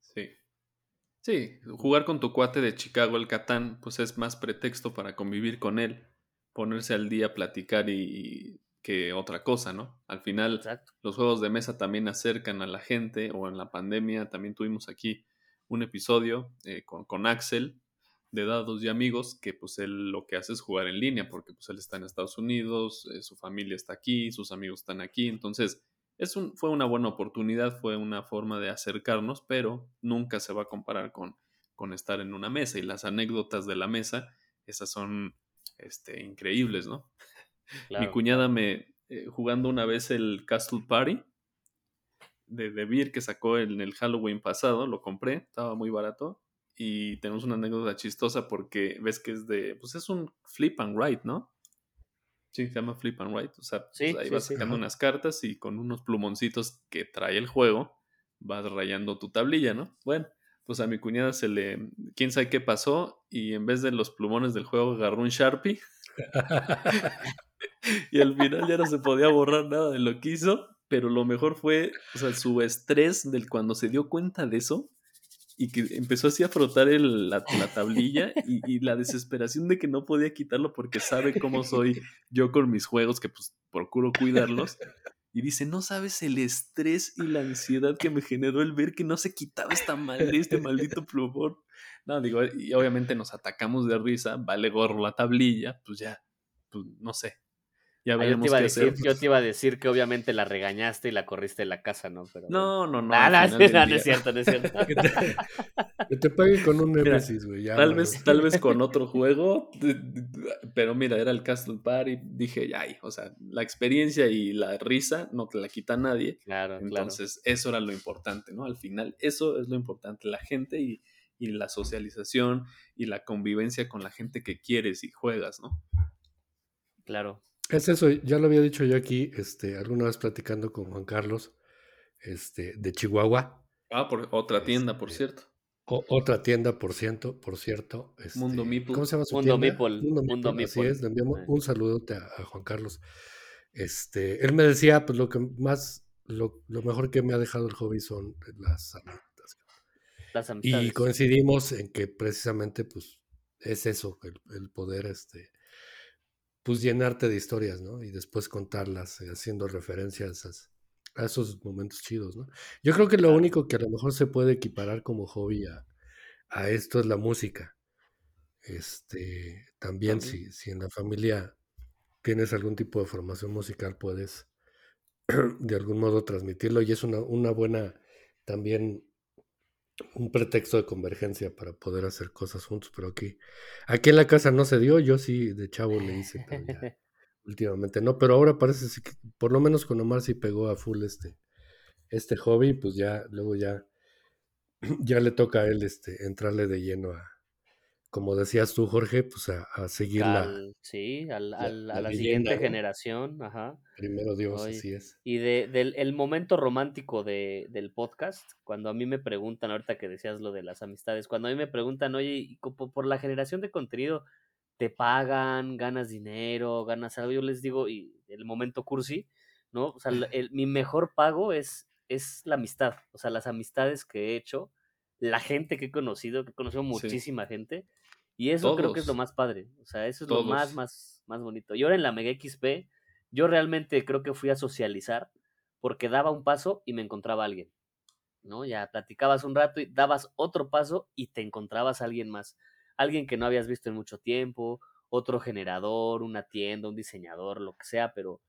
Sí. Sí, jugar con tu cuate de Chicago, el Catán, pues es más pretexto para convivir con él, ponerse al día, platicar y, que otra cosa, ¿no? Al final, los juegos de mesa también acercan a la gente, o en la pandemia también tuvimos aquí un episodio eh, con, con, Axel de Dados y Amigos, que pues él lo que hace es jugar en línea, porque pues él está en Estados Unidos, eh, su familia está aquí, sus amigos están aquí, entonces fue una buena oportunidad, fue una forma de acercarnos, pero nunca se va a comparar con, con estar en una mesa. Y las anécdotas de la mesa, esas son este, increíbles, ¿no? Mi cuñada me, eh, jugando una vez el Castle Party de, de Beer que sacó en el Halloween pasado, lo compré, estaba muy barato. Y tenemos una anécdota chistosa porque ves que es de, pues es un flip and write, ¿no? Sí, se llama Flip and Write. O sea, pues, ahí vas sacando unas cartas y con unos plumoncitos que trae el juego vas rayando tu tablilla, ¿no? Bueno, pues a mi cuñada se le. quién sabe qué pasó y en vez de los plumones del juego agarró un Sharpie. y al final ya no se podía borrar nada de lo que hizo. Pero lo mejor fue, o sea, su estrés del cuando se dio cuenta de eso y que empezó así a frotar la, tablilla y, la desesperación de que no podía quitarlo porque sabe cómo soy yo con mis juegos, que pues procuro cuidarlos. Y dice, no sabes el estrés y la ansiedad que me generó el ver que no se quitaba esta mal, este maldito plumón. No, digo, y obviamente nos atacamos de risa, vale gorro la tablilla, pues ya, pues no sé, ya ah, yo, te iba a decir, yo te iba a decir que obviamente la regañaste y la corriste de la casa, ¿no? Pero, no, no, no. Ah, no, no, es cierto, no es cierto. que, te, pague con un Nemesis, güey. Tal vez, tal vez con otro juego, pero mira, era el Castle Party, dije, ay, o sea, la experiencia y la risa no te la quita nadie. Claro, Entonces, eso era lo importante, ¿no? Al final, eso es lo importante, la gente y, y la socialización y la convivencia con la gente que quieres y juegas, ¿no? Claro. Es eso, ya lo había dicho yo aquí, este, alguna vez platicando con Juan Carlos, este, de Chihuahua. Ah, por otra tienda, por este, cierto. otra tienda, por ciento, por cierto. Este, Mundo Meeple. ¿Cómo se llama su Mundo tienda? Meeple. Mundo, Mundo Así es, le enviamos un saludote a, Juan Carlos. Este, él me decía, pues lo que más, lo, mejor que me ha dejado el hobby son las amistades. Las amistades. Y coincidimos en que precisamente, pues, es eso, el, el poder, este, pues llenarte de historias, ¿no? Y después contarlas, eh, haciendo referencias a, esos momentos chidos, ¿no? Yo creo que lo único que a lo mejor se puede equiparar como hobby a, esto es la música. Este, también, Si, si en la familia tienes algún tipo de formación musical, puedes de algún modo transmitirlo y es una, una buena también un pretexto de convergencia para poder hacer cosas juntos, pero aquí, aquí en la casa no se dio, yo sí de chavo le hice últimamente, no, pero ahora parece que por lo menos con Omar sí pegó a full este, este hobby, pues ya, luego ya, ya le toca a él este, entrarle de lleno a, como decías tú, Jorge, pues a, seguir la. Sí, a la, siguiente generación. Ajá. Primero Dios, así es. Y de, del el momento romántico de, del podcast, cuando a mí me preguntan, ahorita que decías lo de las amistades, cuando a mí me preguntan, oye, por la generación de contenido, ¿te pagan, ganas dinero, ganas algo? Yo les digo, y el momento cursi, ¿no? O sea, el, mi mejor pago es, es la amistad, o sea, las amistades que he hecho la gente que he conocido, que he conocido muchísima gente, y eso creo que es lo más padre. O sea, eso es lo más, más, más bonito. Y ahora en la Mega XP, yo realmente creo que fui a socializar porque daba un paso y me encontraba alguien. ¿No? Ya platicabas un rato y dabas otro paso y te encontrabas a alguien más. Alguien que no habías visto en mucho tiempo, otro generador, una tienda, un diseñador, lo que sea, pero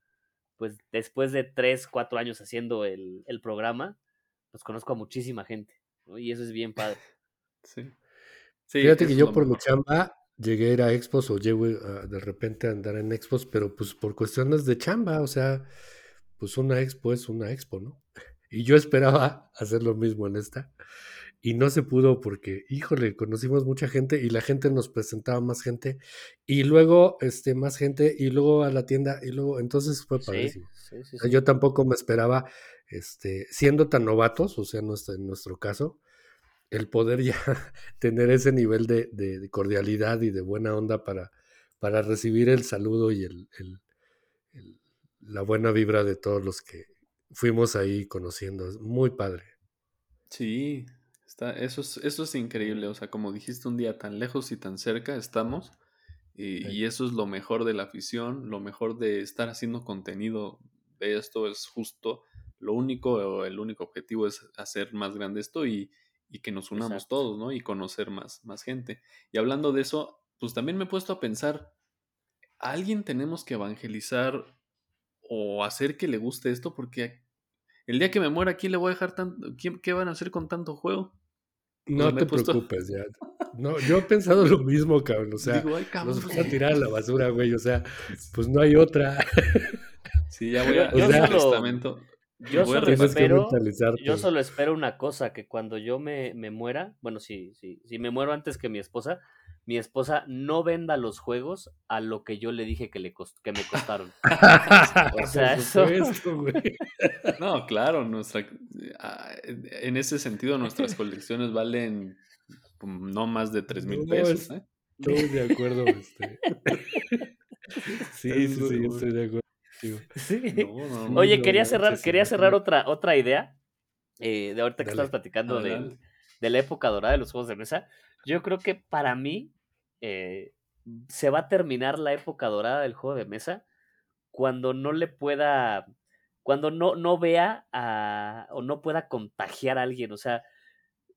pues después de tres, cuatro años haciendo el, el programa, pues conozco a muchísima gente. Y eso es bien padre. sí. Fíjate que yo por mi chamba llegué a ir a expos o llego de repente a andar en expos, pero pues por cuestiones de chamba, o sea, pues una expo es una expo, ¿no? Y yo esperaba hacer lo mismo en esta y no se pudo porque, híjole, conocimos mucha gente y la gente nos presentaba más gente y luego este más gente y luego a la tienda y luego entonces fue padrísimo. yo tampoco me esperaba este siendo tan novatos, o sea, no en nuestro caso, el poder ya tener ese nivel de, cordialidad y de buena onda para, para recibir el saludo y el, la buena vibra de todos los que fuimos ahí conociendo. Es muy padre. Sí, está, eso, es, eso es increíble. O sea, como dijiste un día, tan lejos y tan cerca estamos. Y, y, eso es lo mejor de la afición, lo mejor de estar haciendo contenido de esto es justo. Lo único, el único objetivo es hacer más grande esto y, y que nos unamos todos, ¿no? Y conocer más, más gente. Y hablando de eso, pues también me he puesto a pensar, ¿a alguien tenemos que evangelizar o hacer que le guste esto? Porque el día que me muera, ¿quién le voy a dejar tanto? ¿Qué van a hacer con tanto juego? No te preocupes, ya. No, yo he pensado lo mismo, cabrón. O sea, nos vamos a tirar a la basura, güey. O sea, pues no hay otra. Sí, ya voy a, o sea, testamento. Yo solo, espero, yo solo espero una cosa, que cuando yo me, me muera, bueno, si, sí, si me muero antes que mi esposa, mi esposa no venda los juegos a lo que yo le dije que, le que me costaron. o sea, eso... no, claro, nuestra, ah, en ese sentido nuestras colecciones valen no más de 3 mil pesos. ¿eh? Estoy de acuerdo. Este. sí, sí, sí, estoy de acuerdo. Oye, quería cerrar, quería cerrar otra, otra idea. Eh, de ahorita que estabas platicando del, de la época dorada de los juegos de mesa, yo creo que para mí eh, se va a terminar la época dorada del juego de mesa cuando no le pueda, cuando no, no vea a, o no pueda contagiar a alguien. O sea,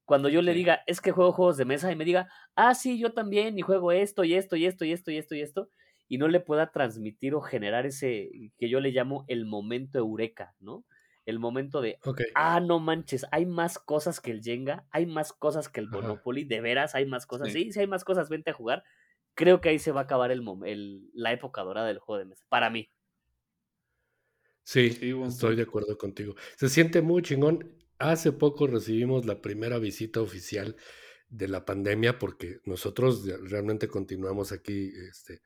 cuando yo le diga, es que juego juegos de mesa y me diga, ah, sí, yo también, y juego esto y esto y esto y esto y esto y esto, y no le pueda transmitir o generar ese que yo le llamo el momento eureka, ¿no? El momento de, ah, no manches, hay más cosas que el Jenga, hay más cosas que el Monopoly, de veras hay más cosas, sí. sí, hay más cosas, vente a jugar. Creo que ahí se va a acabar el, el la época dorada del juego de mesa, para mí. Sí, estoy de acuerdo contigo. Se siente muy chingón. Hace poco recibimos la primera visita oficial de la pandemia porque nosotros realmente continuamos aquí este,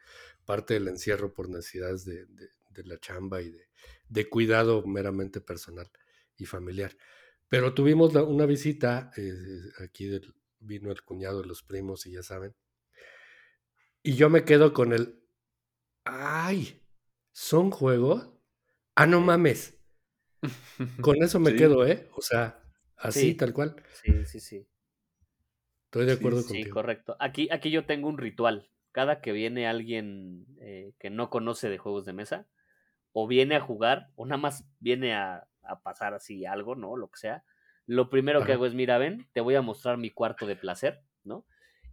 parte del encierro por necesidades de, la chamba y de, cuidado meramente personal y familiar. Pero tuvimos una visita, eh, aquí vino el cuñado de los primos y ya saben, y yo me quedo con el, ay, ¿son juegos? Ah, no mames. Con eso me quedo, ¿eh? O sea, así, tal cual. Sí, sí, sí. Estoy de acuerdo contigo. Sí, correcto. Aquí, aquí yo tengo un ritual. Cada que viene alguien eh, que no conoce de juegos de mesa, o viene a jugar, o nada más viene a, pasar así algo, ¿no? Lo que sea. Lo primero que hago es, mira, ven, te voy a mostrar mi cuarto de placer, ¿no?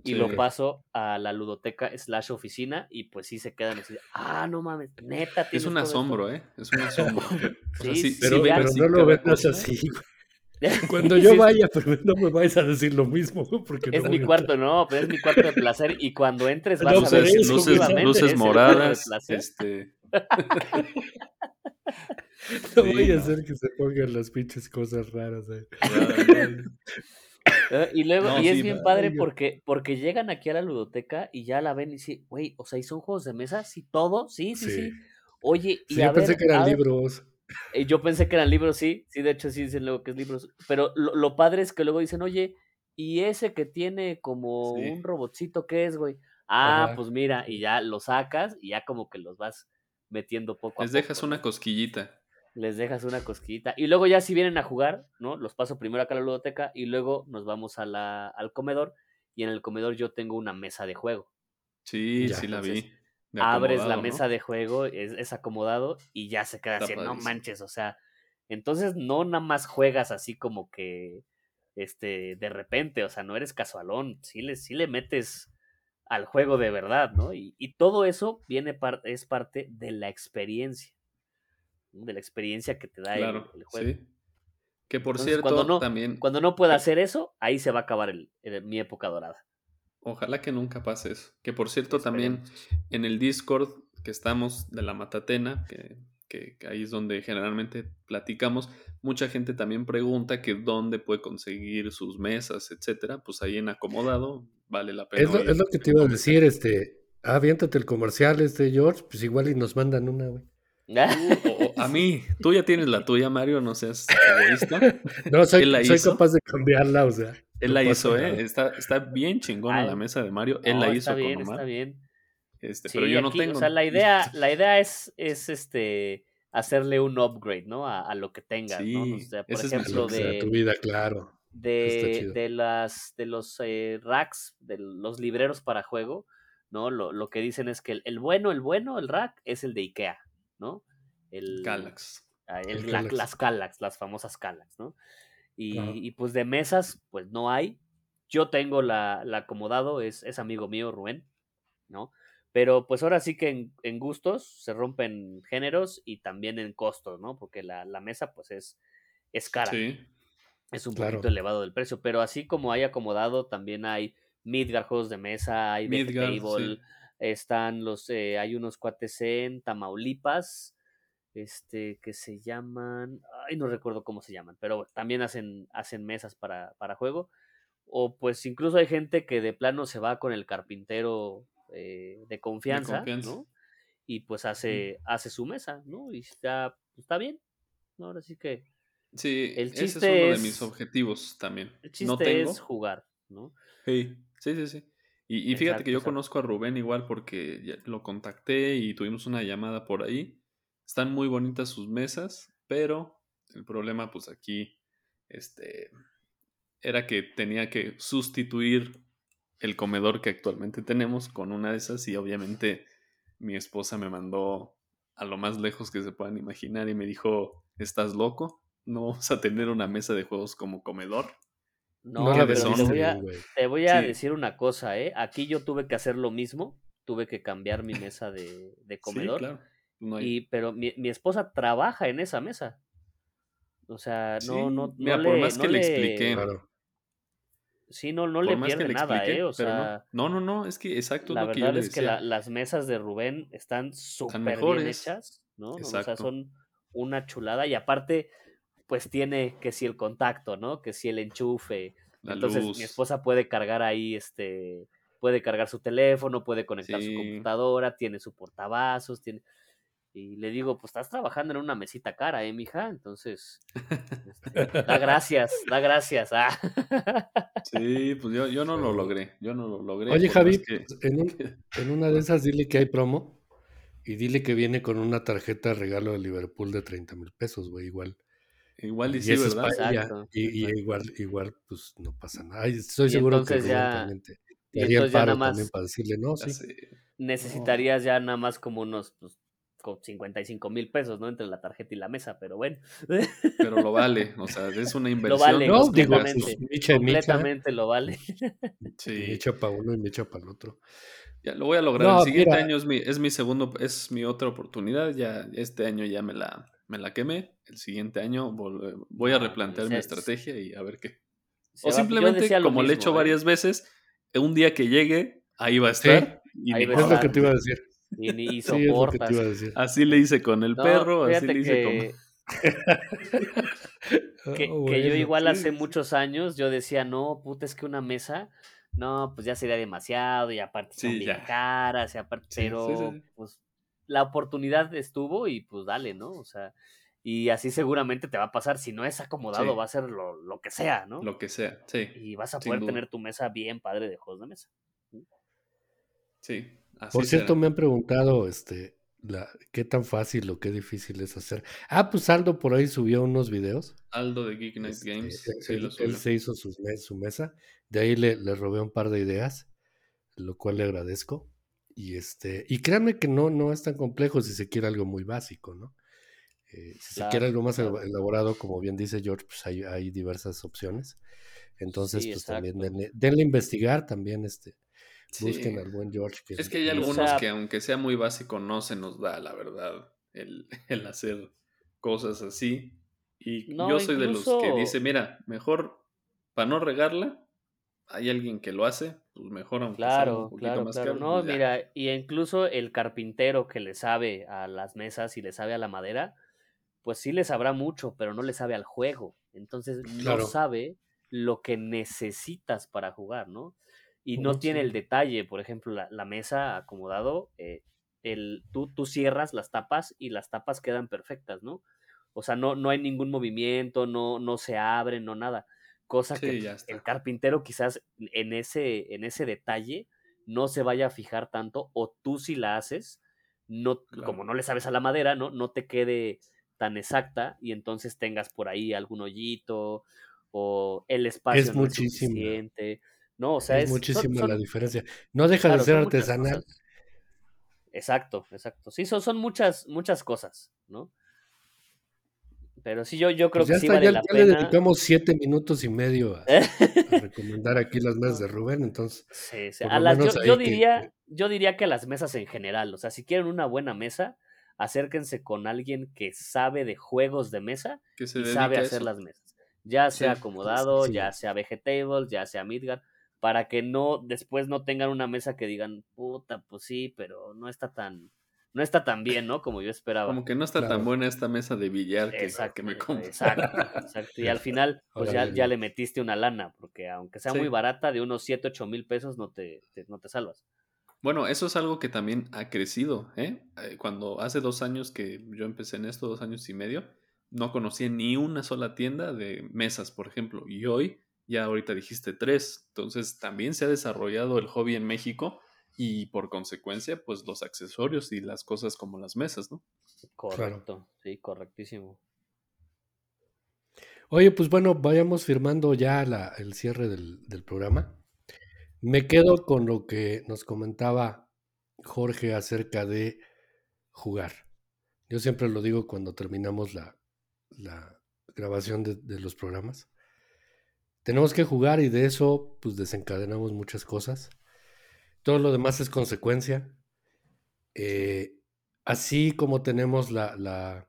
y lo paso a la ludoteca slash oficina y pues sí se quedan así, ah, no mames, neta. Es un asombro, ¿eh? Es un asombro. sí, pero, no lo vendas así, Cuando yo vaya, pero no me vayas a decir lo mismo, porque Es mi cuarto, no, pero es mi cuarto de placer y cuando entres vas a ver luces, luces moradas, este... No voy a hacer que se pongan las pinches cosas raras. Eh. Y luego, y es bien padre porque, porque llegan aquí a la ludoteca y ya la ven y dicen, güey, o sea, ¿y son juegos de mesa? Sí, todo, sí, sí, sí. Oye, y yo pensé que eran libros. Eh, yo pensé que eran libros, sí, sí, de hecho sí dicen luego que es libros. Pero lo, padre es que luego dicen, oye, ¿y ese que tiene como un robotcito qué es, güey? Ah, pues mira, y ya lo sacas y ya como que los vas metiendo poco a poco. Les dejas una cosquillita les dejas una cosquillita. Y luego ya si vienen a jugar, ¿no? Los paso primero acá a la ludoteca y luego nos vamos a la, al comedor y en el comedor yo tengo una mesa de juego. Sí, sí la vi. Abres la mesa de juego, es, acomodado y ya se queda así, no manches, o sea, entonces no nada más juegas así como que, este, de repente, o sea, no eres casualón, sí le, sí le metes al juego de verdad, ¿no? Y, y todo eso viene es parte de la experiencia de la experiencia que te da el, juego. Sí. Que por cierto, cuando no, también. Cuando no pueda hacer eso, ahí se va a acabar el, mi época dorada. Ojalá que nunca pase eso. Que por cierto, también en el Discord que estamos de la Matatena, que, que, ahí es donde generalmente platicamos, mucha gente también pregunta que dónde puede conseguir sus mesas, etcétera. Pues ahí en acomodado vale la pena. Es lo, que te iba a decir, este. Ah, el comercial, este George, pues igual y nos mandan una, güey. a mí, tú ya tienes la tuya, Mario, no seas egoísta. No, soy, capaz de cambiarla, o sea. Él la hizo, ¿eh? Está, está bien chingona la mesa de Mario. Él la hizo está bien, Está bien. Este, pero yo no tengo. O sea, la idea, la idea es, es este hacerle un upgrade, ¿no? A, lo que tengas, ¿no? O sea, por ejemplo, de. tu vida, claro. De, de, las, de los eh, racks, de los libreros para juego, ¿no? Lo, lo que dicen es que el, el, bueno, el bueno, el rack, es el de IKEA. ¿no? El Calax. Ah, las Calax, las famosas Calax, ¿no? Y, pues de mesas, pues no hay. Yo tengo la, acomodado, es, es, amigo mío, Rubén, ¿no? Pero pues ahora sí que en, gustos se rompen géneros y también en costos, ¿no? Porque la, mesa pues es, es cara. Sí. Es un poquito elevado del precio, pero así como hay acomodado, también hay Midgar juegos de mesa, hay Midgar, Table, están los, eh, hay unos cuates en Tamaulipas, este, que se llaman, ay, no recuerdo cómo se llaman, pero también hacen, hacen mesas para, para juego. O pues incluso hay gente que de plano se va con el carpintero eh, de, confianza, ¿no? Y pues hace, hace su mesa, ¿no? Y está, está bien, ¿no? Ahora sí que... Sí, el chiste ese es uno de mis objetivos también. El chiste es jugar, ¿no? Sí, sí, sí, sí. Y, fíjate que yo conozco a Rubén igual porque lo contacté y tuvimos una llamada por ahí. Están muy bonitas sus mesas, pero el problema pues aquí, este, era que tenía que sustituir el comedor que actualmente tenemos con una de esas y obviamente mi esposa me mandó a lo más lejos que se puedan imaginar y me dijo, ¿estás loco? ¿No vamos a tener una mesa de juegos como comedor? No, pero te voy a, te voy a decir una cosa, ¿eh? Aquí yo tuve que hacer lo mismo, tuve que cambiar mi mesa de, comedor. Sí, claro. Y, pero mi, mi, esposa trabaja en esa mesa. O sea, no, no, no, por más que le, expliqué. Sí, no, no le pierde nada, ¿eh? O sea, no. no, no, es que exacto. La verdad es que las mesas de Rubén están súper bien hechas, ¿no? O sea, son una chulada y aparte, pues tiene que si el contacto, ¿no? Que si el enchufe. Entonces mi esposa puede cargar ahí, este, puede cargar su teléfono, puede conectar su computadora, tiene su portavasos, tiene... Y le digo, pues estás trabajando en una mesita cara, ¿eh, mija? Entonces, este, da gracias, da gracias. Ah. Sí, pues yo, yo no lo logré, yo no lo logré. Oye, Javi, en, una de esas dile que hay promo y dile que viene con una tarjeta de regalo de Liverpool de 30 mil pesos, güey, igual. Igual y, sí, ¿verdad? y, igual, igual, pues no pasa nada. estoy seguro que ya, y entonces ya nada más, para decirle, no, sí. Necesitarías ya nada más como unos pues, 55 mil pesos, ¿no? Entre la tarjeta y la mesa, pero bueno. Pero lo vale, o sea, es una inversión. Lo vale, no, completamente, completamente lo vale. Sí. echa para uno y me echa para el otro. Ya lo voy a lograr. el siguiente año es mi, es mi segundo, es mi otra oportunidad. Ya este año ya me la, me la quemé. El siguiente año voy a replantear mi estrategia y a ver qué. o simplemente, como le he hecho ¿eh? varias veces, un día que llegue, ahí va a estar. y es lo que te iba a decir. Y, ni soportas. así le hice con el perro, así le hice con... que, oh, que yo igual hace muchos años yo decía, no, puta, es que una mesa, no, pues ya sería demasiado y aparte son bien caras y aparte, pero pues la oportunidad estuvo y pues dale, ¿no? O sea, y así seguramente te va a pasar, si no es acomodado va a ser lo, lo, que sea, ¿no? Lo que sea, sí. Y vas a poder tener tu mesa bien padre de juegos de mesa. Sí, por cierto, me han preguntado este, la, qué tan fácil o qué difícil es hacer. Ah, pues Aldo por ahí subió unos videos. Aldo de Geek Night este, Games. él, se hizo su mesa. De ahí le, le, robé un par de ideas, lo cual le agradezco. Y este, y créanme que no, no es tan complejo si se quiere algo muy básico, ¿no? Eh, si se quiere algo más elaborado, como bien dice George, pues hay, hay diversas opciones. Entonces, pues también denle, denle, investigar también este Busquen al buen George. es que hay algunos que aunque sea muy básico no se nos da, la verdad, el, hacer cosas así. Y yo soy de los que dice, mira, mejor para no regarla, hay alguien que lo hace, pues mejor aunque claro, un poquito claro, más claro. no, pues mira, y incluso el carpintero que le sabe a las mesas y le sabe a la madera, pues sí le sabrá mucho, pero no le sabe al juego. Entonces no sabe lo que necesitas para jugar, ¿no? Y no tiene el detalle, por ejemplo, la, mesa acomodado, eh, el, tú, tú cierras las tapas y las tapas quedan perfectas, ¿no? O sea, no, no hay ningún movimiento, no, no se abren, no nada. Cosa que el carpintero quizás en ese, en ese detalle no se vaya a fijar tanto, o tú si la haces, no, como no le sabes a la madera, ¿no? No te quede tan exacta y entonces tengas por ahí algún hoyito o el espacio es no es suficiente. No, o sea, es, muchísima la diferencia. No deja de ser artesanal. Exacto, exacto. Sí, son, son muchas, muchas cosas, ¿no? Pero sí, yo, yo creo pues que sí vale la ya le dedicamos siete minutos y medio a, recomendar aquí las mesas de Rubén, entonces. Sí, sí. yo, diría, yo diría que las mesas en general, o sea, si quieren una buena mesa, acérquense con alguien que sabe de juegos de mesa y sabe hacer las mesas. Ya sea acomodado, ya sea vegetable, ya sea Midgard para que no después no tengan una mesa que digan, puta, pues sí, pero no está tan no está tan bien, ¿no? Como yo esperaba. Como que no está tan buena esta mesa de billar que, que me compro. Exacto, exacto. Y al final, pues ya, ya, le metiste una lana, porque aunque sea muy barata, de unos 7, 8 mil pesos no te, no te salvas. Bueno, eso es algo que también ha crecido, ¿eh? ¿eh? Cuando hace dos años que yo empecé en esto, dos años y medio, no conocía ni una sola tienda de mesas, por ejemplo. Y hoy ya ahorita dijiste tres, entonces también se ha desarrollado el hobby en México y por consecuencia, pues los accesorios y las cosas como las mesas, ¿no? Correcto, sí, correctísimo. Oye, pues bueno, vayamos firmando ya el cierre del, programa. Me quedo con lo que nos comentaba Jorge acerca de jugar. Yo siempre lo digo cuando terminamos la, grabación de, de, los programas. Tenemos que jugar y de eso pues desencadenamos muchas cosas. Todo lo demás es consecuencia. Eh, así como tenemos la, la,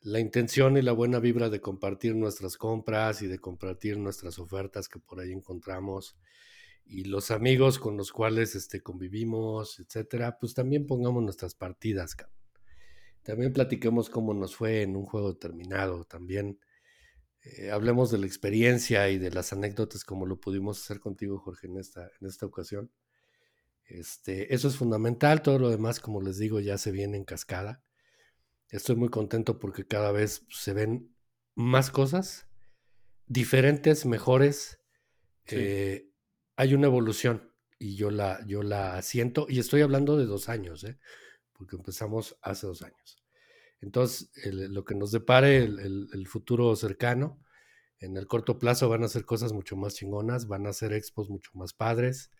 la, intención y la buena vibra de compartir nuestras compras y de compartir nuestras ofertas que por ahí encontramos y los amigos con los cuales este, convivimos, etcétera, pues también pongamos nuestras partidas. También platiquemos cómo nos fue en un juego determinado. También eh, hablemos de la experiencia y de las anécdotas como lo pudimos hacer contigo, Jorge, en esta, en esta ocasión. Este, eso es fundamental, todo lo demás, como les digo, ya se viene en cascada. Estoy muy contento porque cada vez se ven más cosas, diferentes, mejores. Eh, hay una evolución y yo la, yo la siento, y estoy hablando de dos años, ¿eh? porque empezamos hace dos años. Entonces, lo que nos depare el, el, futuro cercano, en el corto plazo van a ser cosas mucho más chingonas, van a ser expos mucho más padres,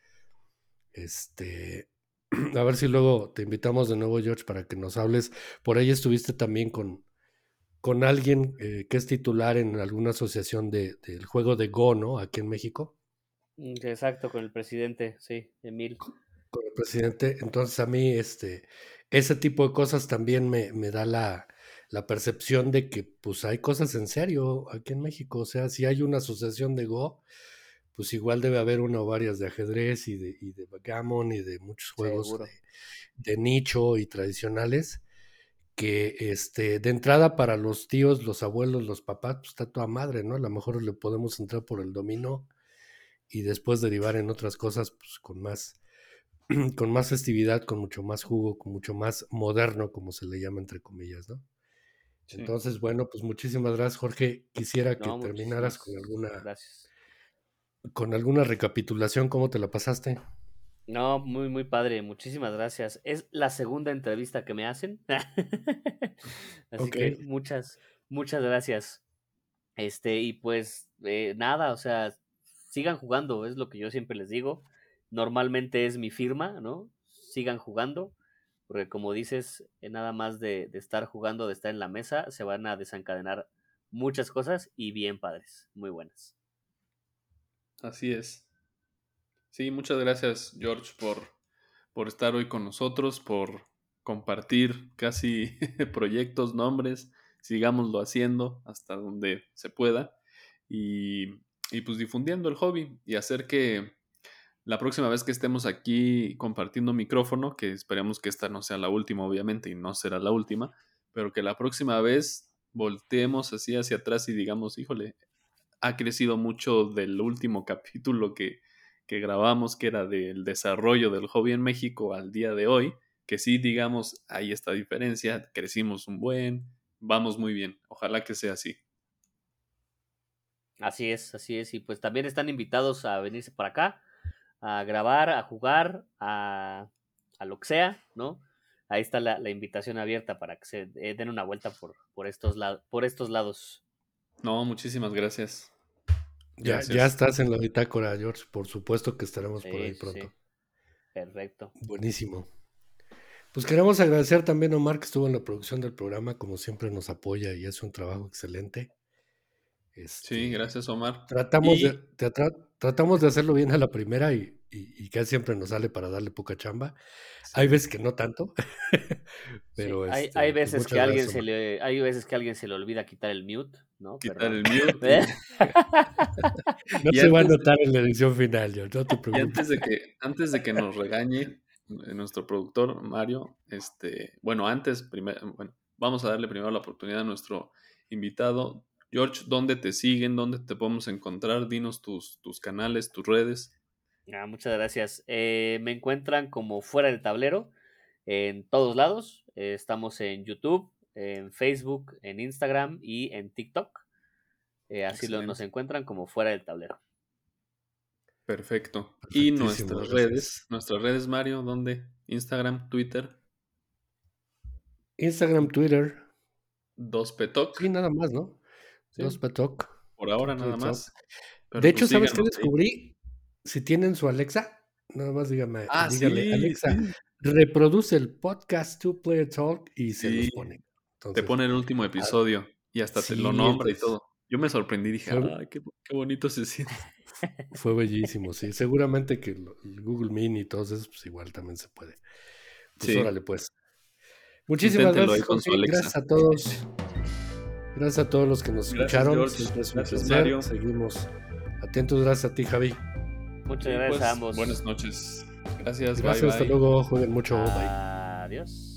este, a ver si luego te invitamos de nuevo, George, para que nos hables. Por ahí estuviste también con, con alguien eh, que es titular en alguna asociación de, del juego de Go, ¿no? Aquí en México. Mm, exacto, con el presidente, sí, Emil. Con el presidente. Entonces a mí, este, ese tipo de cosas también me, me da la, la percepción de que pues hay cosas en serio aquí en México. O sea, si hay una asociación de Go, pues igual debe haber una o varias de ajedrez y de, y de backgammon y de muchos juegos de, nicho y tradicionales que este, de entrada para los tíos, los abuelos, los papás, pues está toda madre, ¿no? A lo mejor le podemos entrar por el dominó y después derivar en otras cosas pues, con más con más festividad, con mucho más jugo, con mucho más moderno, como se le llama entre comillas, ¿no? Entonces, bueno, pues muchísimas gracias, Jorge. Quisiera que terminaras con alguna gracias con alguna recapitulación, ¿cómo te la pasaste? No, muy, muy padre. Muchísimas gracias. Es la segunda entrevista que me hacen. Así que muchas, muchas gracias. Este, y pues eh, nada, o sea, sigan jugando, es lo que yo siempre les digo. Normalmente es mi firma, ¿no? Sigan jugando, porque como dices, eh, nada más de, estar jugando, de estar en la mesa, se van a desencadenar muchas cosas y bien padres, muy buenas. Así es. Sí, muchas gracias, George, por, por estar hoy con nosotros, por compartir casi proyectos, nombres, sigámoslo haciendo hasta donde se pueda y, y pues difundiendo el hobby y hacer que la próxima vez que estemos aquí compartiendo micrófono, que esperemos que esta no sea la última, obviamente, y no será la última, pero que la próxima vez volteemos así hacia atrás y digamos, híjole, ha crecido mucho del último capítulo que, que grabamos, que era del desarrollo del hobby en México al día de hoy, que sí, digamos, hay esta diferencia, crecimos un buen, vamos muy bien, ojalá que sea así. Así es, así es, y pues también están invitados a venirse para acá, a grabar, a jugar, a, a lo que sea, ¿no? Ahí está la, la invitación abierta para que se eh, den una vuelta por, por, estos, por estos lados. No, muchísimas gracias. Ya, ya estás en la bitácora, George. Por supuesto que estaremos por ahí pronto. Perfecto. Buenísimo. Pues queremos agradecer también a Omar que estuvo en la producción del programa, como siempre nos apoya y hace un trabajo excelente. Sí, este, gracias Omar. Tratamos, de, tratamos de hacerlo bien a la primera y, y, y, casi siempre nos sale para darle poca chamba. Hay veces que no tanto, pero hay, este, hay, pues veces que alguien se le, hay veces que alguien se le olvida quitar el mute, ¿no? Quitar el mute. ¿Eh? no se va a notar en la edición final, yo, no te preocupes. Y antes de que, antes de que nos regañe eh, nuestro productor Mario, este, bueno, antes, primero, bueno, vamos a darle primero la oportunidad a nuestro invitado. George, ¿dónde te siguen? ¿Dónde te podemos encontrar? Dinos tus, tus canales, tus redes. Ah, muchas gracias. Eh, me encuentran como fuera del tablero en todos lados. Eh, estamos en YouTube, en Facebook, en Instagram y en TikTok. Eh, así lo, nos encuentran como fuera del tablero. Perfecto. Y nuestras redes, nuestras redes, Mario, ¿dónde? Instagram, Twitter. Instagram, Twitter. Dos Petoc. Y nada más, ¿no? Dos Talk. Por ahora nada más. de hecho, pues ¿sabes qué descubrí? Si tienen su Alexa, nada más dígame, ah, dígale, Alexa, reproduce el podcast Two Player Talk y se los pone. te pone el último episodio y hasta te lo nombra y todo. Yo me sorprendí, dije, ay, qué, bonito se siente. Fue bellísimo, sí. Seguramente que el Google Mini y todos esos, pues igual también se puede. Pues órale, pues. Muchísimas gracias, Gracias a todos. Gracias a todos los que nos escucharon. gracias, Mario. Seguimos atentos. Gracias a ti, Javi. Muchas gracias pues, a ambos. Buenas noches. Gracias. Gracias, hasta luego. Jueguen mucho. Bye. Adiós.